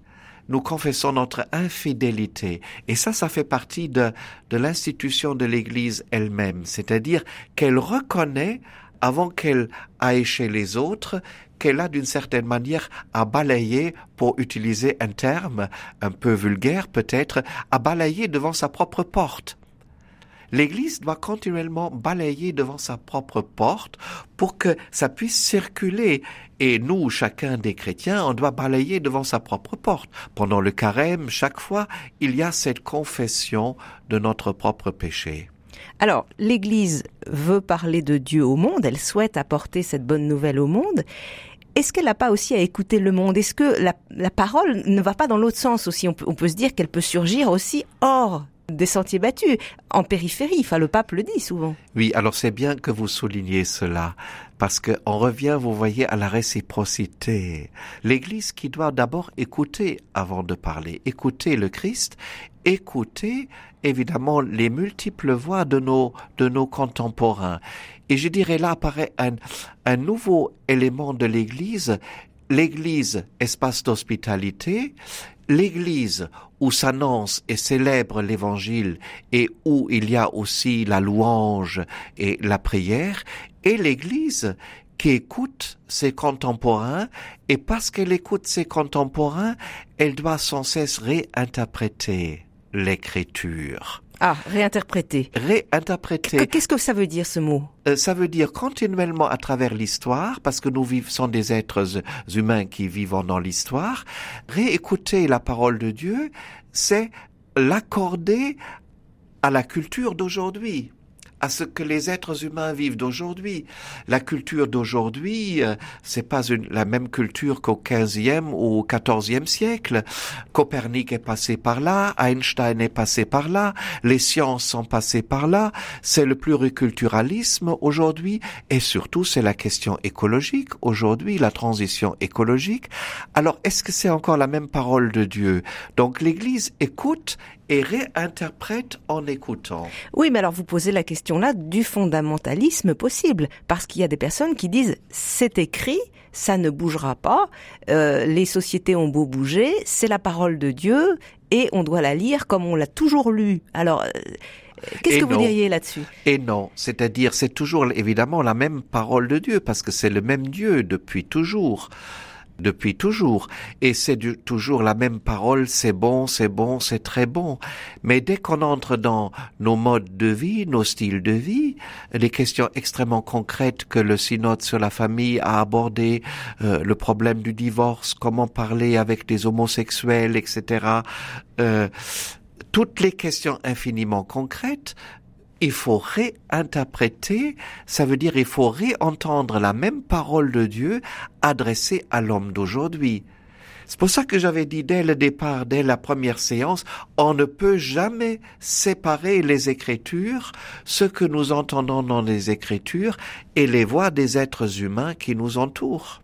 [SPEAKER 2] nous confessons notre infidélité. Et ça, ça fait partie de, de l'institution de l'Église elle-même, c'est-à-dire qu'elle reconnaît avant qu'elle aille chez les autres, qu'elle a d'une certaine manière à balayer, pour utiliser un terme un peu vulgaire peut-être, à balayer devant sa propre porte. L'Église doit continuellement balayer devant sa propre porte pour que ça puisse circuler Et nous, chacun des chrétiens, on doit balayer devant sa propre porte. Pendant le carême, chaque fois, il y a cette confession de notre propre péché.
[SPEAKER 1] Alors, l'Église veut parler de Dieu au monde, elle souhaite apporter cette bonne nouvelle au monde. Est-ce qu'elle n'a pas aussi à écouter le monde? Est-ce que la, parole ne va pas dans l'autre sens aussi? On peut, se dire qu'elle peut surgir aussi hors des sentiers battus, en périphérie. Enfin, le pape le dit souvent.
[SPEAKER 2] Oui, alors c'est bien que vous souligniez cela, parce qu'on revient, vous voyez, à la réciprocité. L'Église qui doit d'abord écouter avant de parler, écouter le Christ, écouter évidemment les multiples voix de nos, de nos contemporains. Et je dirais là apparaît un, un nouveau élément de l'Église, l'Église, espace d'hospitalité, l'Église où s'annonce et célèbre l'Évangile et où il y a aussi la louange et la prière, et l'Église qui écoute ses contemporains, et parce qu'elle écoute ses contemporains, elle doit sans cesse réinterpréter l'écriture.
[SPEAKER 1] Ah, réinterpréter.
[SPEAKER 2] Réinterpréter.
[SPEAKER 1] Qu'est-ce que ça veut dire ce mot?
[SPEAKER 2] Euh, Ça veut dire continuellement à travers l'histoire, parce que nous vivons des êtres humains qui vivent dans l'histoire. Réécouter la parole de Dieu, c'est l'accorder à la culture d'aujourd'hui à ce que les êtres humains vivent d'aujourd'hui. La culture d'aujourd'hui, euh, c'est pas une, la même culture qu'au 15e ou au 14e siècle. Copernic est passé par là, Einstein est passé par là, les sciences sont passées par là. C'est le pluriculturalisme aujourd'hui et surtout c'est la question écologique aujourd'hui, la transition écologique. Alors est-ce que c'est encore la même parole de Dieu? Donc l'Église écoute et réinterprète en écoutant.
[SPEAKER 1] Oui, mais alors vous posez la question là du fondamentalisme possible, parce qu'il y a des personnes qui disent c'est écrit, ça ne bougera pas, euh, les sociétés ont beau bouger, c'est la parole de Dieu et on doit la lire comme on l'a toujours lu. Alors, euh, qu'est-ce que vous diriez là-dessus?
[SPEAKER 2] Et non, c'est-à-dire c'est toujours évidemment la même parole de Dieu, parce que c'est le même Dieu depuis toujours depuis toujours. Et c'est toujours la même parole, c'est bon, c'est bon, c'est très bon. Mais dès qu'on entre dans nos modes de vie, nos styles de vie, les questions extrêmement concrètes que le synode sur la famille a abordé, euh, le problème du divorce, comment parler avec des homosexuels, etc., euh, toutes les questions infiniment concrètes il faut réinterpréter, ça veut dire il faut réentendre la même parole de Dieu adressée à l'homme d'aujourd'hui. C'est pour ça que j'avais dit dès le départ, dès la première séance, on ne peut jamais séparer les Écritures, ce que nous entendons dans les Écritures, et les voix des êtres humains qui nous entourent.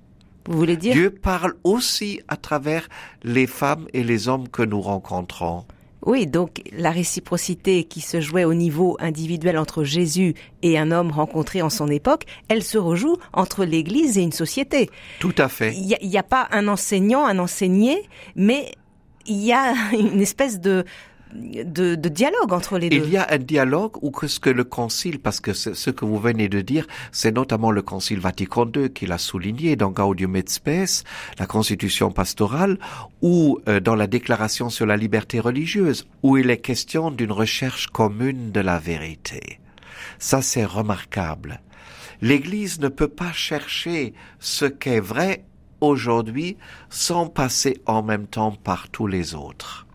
[SPEAKER 1] Vous voulez dire
[SPEAKER 2] Dieu parle aussi à travers les femmes et les hommes que nous rencontrons.
[SPEAKER 1] Oui, donc la réciprocité qui se jouait au niveau individuel entre Jésus et un homme rencontré en son époque, elle se rejoue entre l'Église et une société.
[SPEAKER 2] Tout à fait.
[SPEAKER 1] Il n'y a, pas un enseignant, un enseigné, mais il y a <laughs> une espèce de de, dialogue entre les deux.
[SPEAKER 2] Il y a un dialogue ou que ce que le concile, parce que ce que vous venez de dire, c'est notamment le concile Vatican II qui l'a souligné dans Gaudium et Spes, la constitution pastorale, ou euh, dans la déclaration sur la liberté religieuse, où il est question d'une recherche commune de la vérité. Ça, c'est remarquable. L'Église ne peut pas chercher ce qu'est vrai aujourd'hui sans passer en même temps par tous les autres.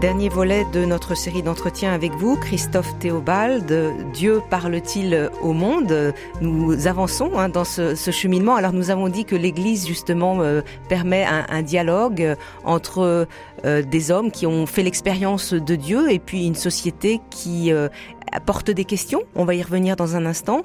[SPEAKER 1] Dernier volet de notre série d'entretiens avec vous, Christophe Théobald. Dieu parle-t-il au monde? Nous avançons hein, dans ce, cheminement. Alors nous avons dit que l'Église justement euh, permet un, dialogue entre euh, des hommes qui ont fait l'expérience de Dieu et puis une société qui euh, apporte des questions. On va y revenir dans un instant.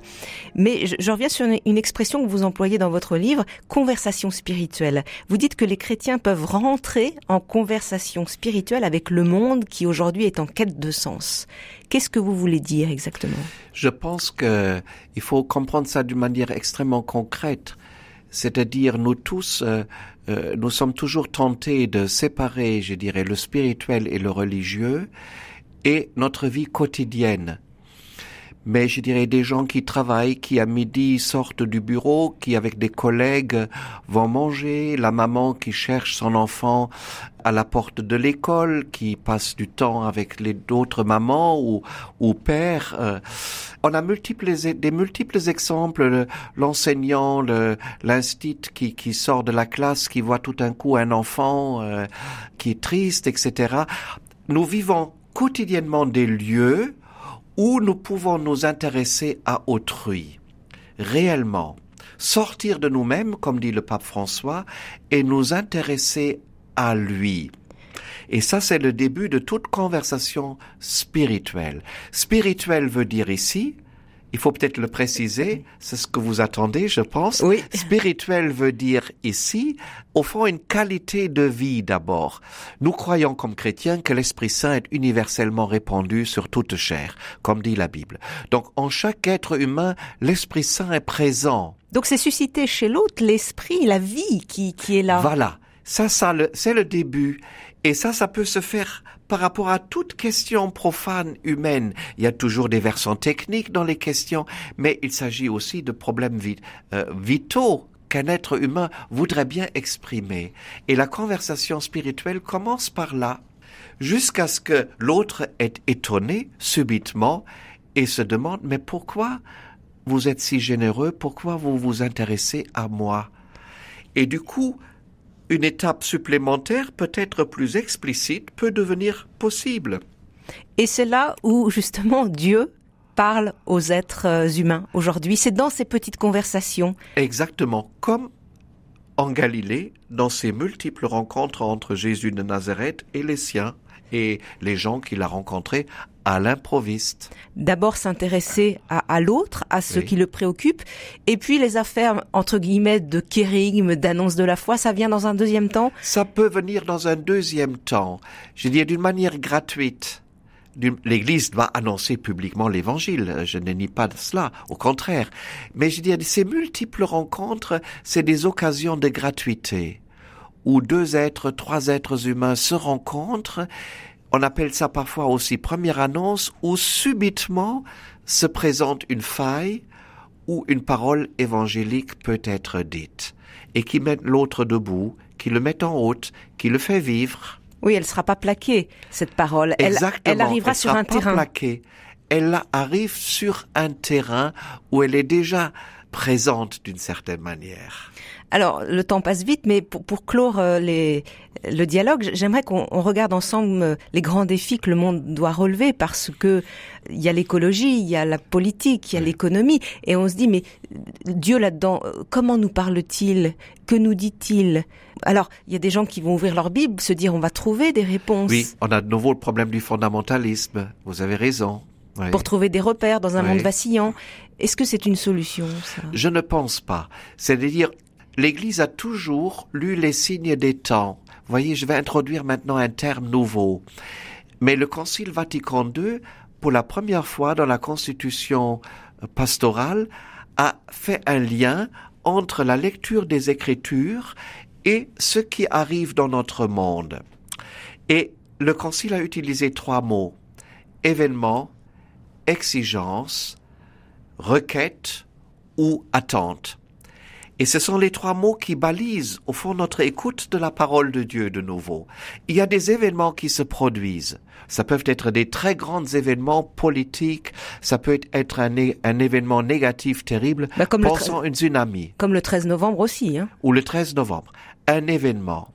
[SPEAKER 1] Mais je, reviens sur une, expression que vous employez dans votre livre, conversation spirituelle. Vous dites que les chrétiens peuvent rentrer en conversation spirituelle avec le monde qui aujourd'hui est en quête de sens. Qu'est-ce que vous voulez dire exactement?
[SPEAKER 2] Je pense que il faut comprendre ça d'une manière extrêmement concrète. C'est-à-dire, nous tous, euh, euh, nous sommes toujours tentés de séparer, je dirais, le spirituel et le religieux et notre vie quotidienne. mais je dirais des gens qui travaillent, qui à midi sortent du bureau, qui avec des collègues vont manger, la maman qui cherche son enfant à la porte de l'école, qui passe du temps avec les d'autres mamans ou, ou pères. Euh, on a multiples, des multiples exemples, l'enseignant, l'instit qui, qui sort de la classe, qui voit tout un coup un enfant euh, qui est triste, etc. Nous vivons quotidiennement des lieux où nous pouvons nous intéresser à autrui, réellement, sortir de nous-mêmes, comme dit le pape François, et nous intéresser à lui. Et ça, c'est le début de toute conversation spirituelle. Spirituelle veut dire ici il faut peut-être le préciser, c'est ce que vous attendez, je pense.
[SPEAKER 1] Oui.
[SPEAKER 2] Spirituel veut dire ici, au fond, une qualité de vie d'abord. Nous croyons comme chrétiens que l'Esprit Saint est universellement répandu sur toute chair, comme dit la Bible. Donc, en chaque être humain, l'Esprit Saint est présent.
[SPEAKER 1] Donc, c'est susciter chez l'autre l'esprit, la vie qui, qui est là.
[SPEAKER 2] Voilà. Ça, ça, c'est le début. Et ça, ça peut se faire par rapport à toute question profane humaine. Il y a toujours des versants techniques dans les questions, mais il s'agit aussi de problèmes euh, vitaux qu'un être humain voudrait bien exprimer. Et la conversation spirituelle commence par là, jusqu'à ce que l'autre est étonné subitement et se demande mais pourquoi vous êtes si généreux, pourquoi vous vous intéressez à moi? Et du coup, une étape supplémentaire, peut-être plus explicite, peut devenir possible.
[SPEAKER 1] Et c'est là où justement Dieu parle aux êtres euh, humains aujourd'hui. C'est dans ces petites conversations.
[SPEAKER 2] Exactement, comme en Galilée, dans ces multiples rencontres entre Jésus de Nazareth et les siens et les gens qu'il a rencontrés à l'improviste.
[SPEAKER 1] D'abord s'intéresser à, l'autre, à ce qui le préoccupe, et puis les affaires, entre guillemets, de kérigme, d'annonce de la foi, ça vient dans un deuxième temps?
[SPEAKER 2] Ça peut venir dans un deuxième temps, je dire d'une manière gratuite. L'Église doit annoncer publiquement l'Évangile, je ne nie pas cela, au contraire. Mais je dire, ces multiples rencontres, c'est des occasions de gratuité, où deux êtres, trois êtres humains se rencontrent, on appelle ça parfois aussi première annonce où subitement se présente une faille où une parole évangélique peut être dite et qui met l'autre debout, qui le met en haute, qui le fait vivre.
[SPEAKER 1] Oui, elle sera pas plaquée, cette parole. Elle, elle arrivera
[SPEAKER 2] elle
[SPEAKER 1] sur un
[SPEAKER 2] pas
[SPEAKER 1] terrain.
[SPEAKER 2] Plaquée. Elle arrive sur un terrain où elle est déjà présente d'une certaine manière.
[SPEAKER 1] Alors, le temps passe vite, mais pour, pour clore euh, les, le dialogue, j'aimerais qu'on regarde ensemble euh, les grands défis que le monde doit relever parce que il y a l'écologie, il y a la politique, il y a l'économie, et on se dit mais Dieu là-dedans, euh, comment nous parle-t-il? Que nous dit-il? Alors, il y a des gens qui vont ouvrir leur Bible, se dire on va trouver des réponses.
[SPEAKER 2] Oui, on a de nouveau le problème du fondamentalisme. Vous avez raison.
[SPEAKER 1] Pour trouver des repères dans un monde vacillant. Est-ce que c'est une solution ça?
[SPEAKER 2] Je ne pense pas. C'est-à-dire, l'Église a toujours lu les signes des temps. Voyez, je vais introduire maintenant un terme nouveau. Mais le Concile Vatican II, pour la première fois dans la Constitution pastorale, a fait un lien entre la lecture des Écritures et ce qui arrive dans notre monde. Et le Concile a utilisé trois mots. Événement, exigence, requête ou attente. Et ce sont les trois mots qui balisent au fond notre écoute de la parole de Dieu de nouveau. Il y a des événements qui se produisent. Ça peut être des très grands événements politiques, ça peut être un, un événement négatif terrible,
[SPEAKER 1] bah comme
[SPEAKER 2] pensons une tsunami.
[SPEAKER 1] Comme le 13 novembre aussi. Hein.
[SPEAKER 2] Ou le 13 novembre. Un événement.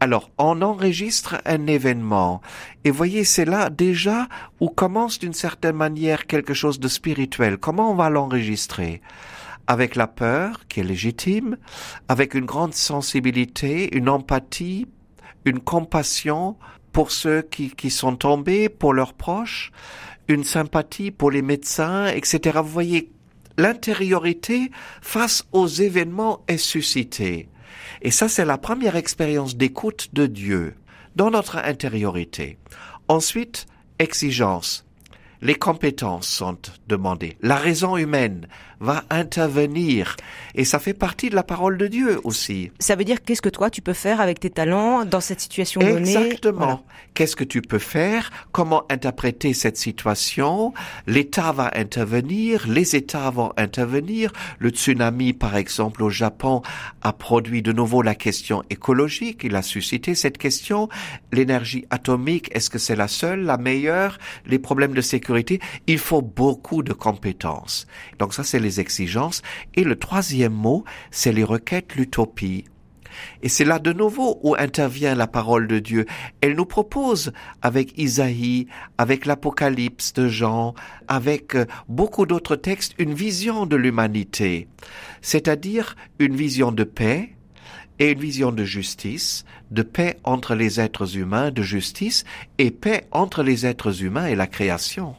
[SPEAKER 2] Alors, on enregistre un événement. Et voyez, c'est là déjà où commence d'une certaine manière quelque chose de spirituel. Comment on va l'enregistrer? Avec la peur, qui est légitime, avec une grande sensibilité, une empathie, une compassion pour ceux qui, qui sont tombés, pour leurs proches, une sympathie pour les médecins, etc. Vous voyez, l'intériorité face aux événements est suscitée. Et ça, c'est la première expérience d'écoute de Dieu dans notre intériorité. Ensuite, exigence. les compétences sont demandées. La raison humaine va intervenir. Et ça fait partie de la parole de Dieu aussi.
[SPEAKER 1] Ça veut dire qu'est-ce que toi tu peux faire avec tes talents dans cette situation donnée?
[SPEAKER 2] Exactement. Qu'est-ce que tu peux faire? Comment interpréter cette situation? L'État va intervenir, les États vont intervenir. Le tsunami, par exemple, au Japon, a produit de nouveau la question écologique. Il a suscité cette question. L'énergie atomique, est-ce que c'est la seule, la meilleure? Les problèmes de sécurité. Il faut beaucoup de compétences. Donc ça, c'est les exigences. Et le troisième mot, c'est les requêtes, l'utopie. Et c'est là de nouveau où intervient la parole de Dieu. Elle nous propose, avec Isaïe, avec l'Apocalypse de Jean, avec euh, beaucoup d'autres textes, une vision de l'humanité, c'est-à-dire une vision de paix et une vision de justice, de paix entre les êtres humains, de justice, et paix entre les êtres humains et la création.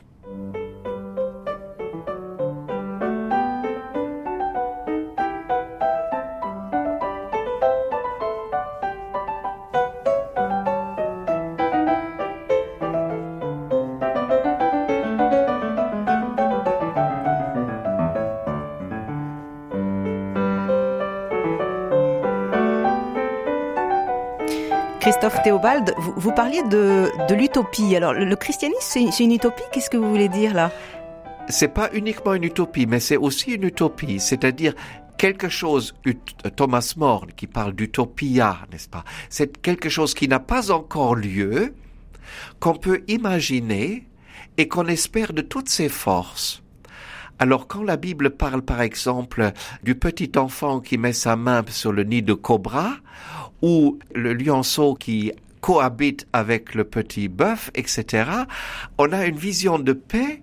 [SPEAKER 1] Christophe Théobald, vous, parliez de, l'utopie. Alors, le, christianisme, c'est une utopie? Qu'est-ce que vous voulez dire là?
[SPEAKER 2] C'est pas uniquement une utopie, mais c'est aussi une utopie. C'est-à-dire quelque chose, Thomas More qui parle d'utopia, n'est-ce pas? C'est quelque chose qui n'a pas encore lieu, qu'on peut imaginer et qu'on espère de toutes ses forces. Alors quand la Bible parle par exemple du petit enfant qui met sa main sur le nid de cobra, ou le lionceau qui cohabite avec le petit bœuf, etc., on a une vision de paix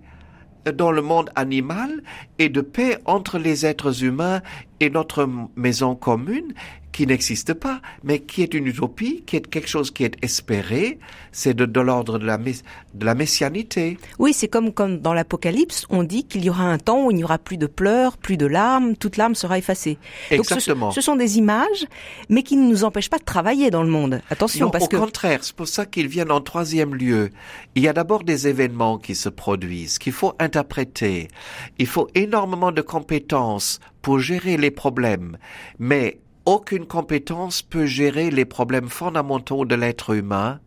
[SPEAKER 2] dans le monde animal et de paix entre les êtres humains et notre maison commune qui n'existe pas, mais qui est une utopie, qui est quelque chose qui est espéré, c'est de, l'ordre de la, de la messianité.
[SPEAKER 1] Oui, c'est comme, comme dans l'Apocalypse, on dit qu'il y aura un temps où il n'y aura plus de pleurs, plus de larmes, toute larme sera effacée.
[SPEAKER 2] Exactement.
[SPEAKER 1] Donc ce, sont des images, mais qui ne nous empêchent pas de travailler dans le monde. Attention, parce
[SPEAKER 2] au
[SPEAKER 1] que...
[SPEAKER 2] Au contraire, c'est pour ça qu'ils viennent en troisième lieu. Il y a d'abord des événements qui se produisent, qu'il faut interpréter. Il faut énormément de compétences pour gérer les problèmes, mais aucune compétence peut gérer les problèmes fondamentaux de l'être humain,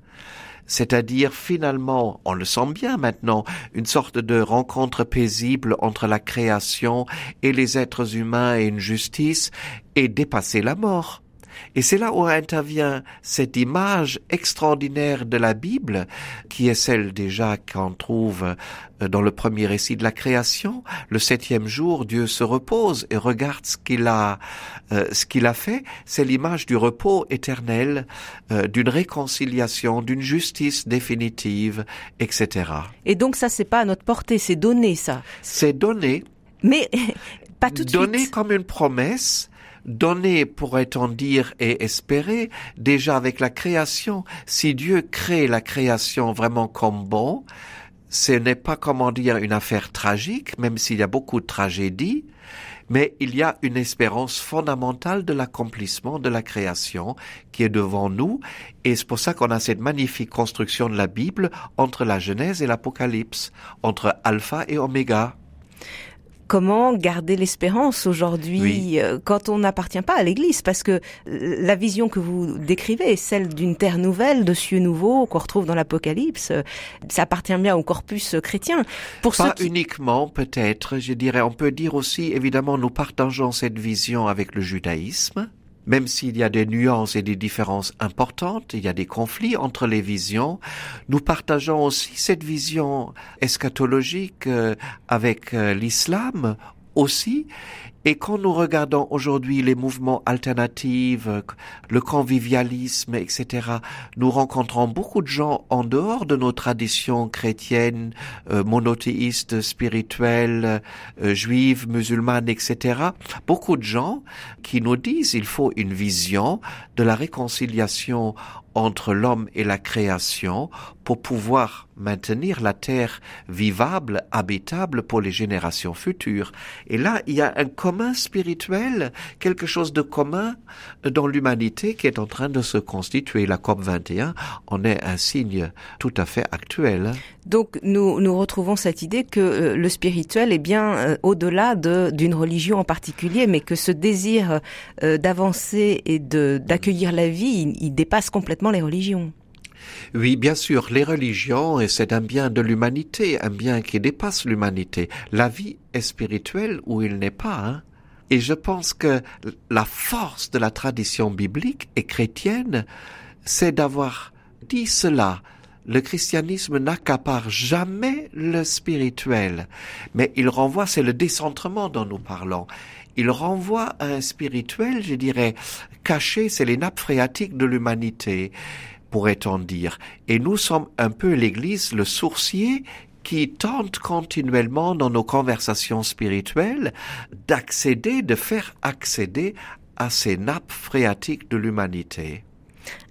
[SPEAKER 2] c'est-à-dire finalement, on le sent bien maintenant, une sorte de rencontre paisible entre la création et les êtres humains et une justice, et dépasser la mort. Et c'est là où intervient cette image extraordinaire de la Bible, qui est celle déjà qu'on trouve euh, dans le premier récit de la création. Le septième jour, Dieu se repose et regarde ce qu'il a, euh, ce qu'il a fait. C'est l'image du repos éternel, euh, d'une réconciliation, d'une justice définitive, etc.
[SPEAKER 1] Et donc ça, c'est pas à notre portée, c'est donné ça.
[SPEAKER 2] C'est donné.
[SPEAKER 1] Mais <laughs> pas tout de
[SPEAKER 2] suite. Donné comme une promesse donné, pourrait-on dire, et espérer, déjà avec la création. Si Dieu crée la création vraiment comme bon, ce n'est pas, comment dire, une affaire tragique, même s'il y a beaucoup de tragédies, mais il y a une espérance fondamentale de l'accomplissement de la création qui est devant nous, et c'est pour ça qu'on a cette magnifique construction de la Bible entre la Genèse et l'Apocalypse, entre Alpha et Oméga
[SPEAKER 1] comment garder l'espérance aujourd'hui euh, quand on n'appartient pas à l'Église? Parce que la vision que vous décrivez est celle d'une terre nouvelle, de cieux nouveaux qu'on retrouve dans l'Apocalypse. Ça appartient bien au corpus chrétien.
[SPEAKER 2] Pour pas uniquement, peut-être. Je dirais, on peut dire aussi, évidemment, nous partageons cette vision avec le judaïsme même s'il y a des nuances et des différences importantes, il y a des conflits entre les visions, nous partageons aussi cette vision eschatologique euh, avec euh, l'islam aussi, et quand nous regardons aujourd'hui les mouvements alternatifs, le convivialisme, etc., nous rencontrons beaucoup de gens en dehors de nos traditions chrétiennes, euh, monothéistes, spirituelles, euh, juives, musulmanes, etc. Beaucoup de gens qui nous disent il faut une vision de la réconciliation entre l'homme et la création pour pouvoir maintenir la terre vivable, habitable pour les générations futures. Et là, il y a un commun spirituel, quelque chose de commun dans l'humanité qui est en train de se constituer. La COP 21 en est un signe tout à fait actuel.
[SPEAKER 1] Donc nous, nous retrouvons cette idée que euh, le spirituel est bien euh, au-delà d'une religion en particulier, mais que ce désir euh, d'avancer et d'accueillir la vie, il dépasse complètement les religions.
[SPEAKER 2] Oui, bien sûr, les religions, c'est un bien de l'humanité, un bien qui dépasse l'humanité. La vie est spirituelle ou il n'est pas. Hein. Et je pense que la force de la tradition biblique et chrétienne, c'est d'avoir dit cela. Le christianisme n'accapare jamais le spirituel, mais il renvoie, c'est le décentrement dont nous parlons. Il renvoie à un spirituel, je dirais, caché, c'est les nappes phréatiques de l'humanité pourrait-on dire. Et nous sommes un peu l'Église, le sourcier qui tente continuellement dans nos conversations spirituelles d'accéder, de faire accéder à ces nappes phréatiques de l'humanité.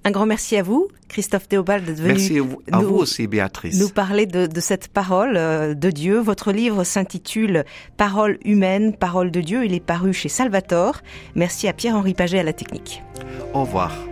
[SPEAKER 1] Un grand merci à vous, Christophe Théobald,
[SPEAKER 2] d'être venu merci à vous aussi, Béatrice.
[SPEAKER 1] nous parler de, de, cette parole euh, de Dieu. Votre livre s'intitule Parole humaine, parole de Dieu. Il est paru chez Salvatore. Merci à Pierre-Henri Paget à la technique.
[SPEAKER 2] Au revoir.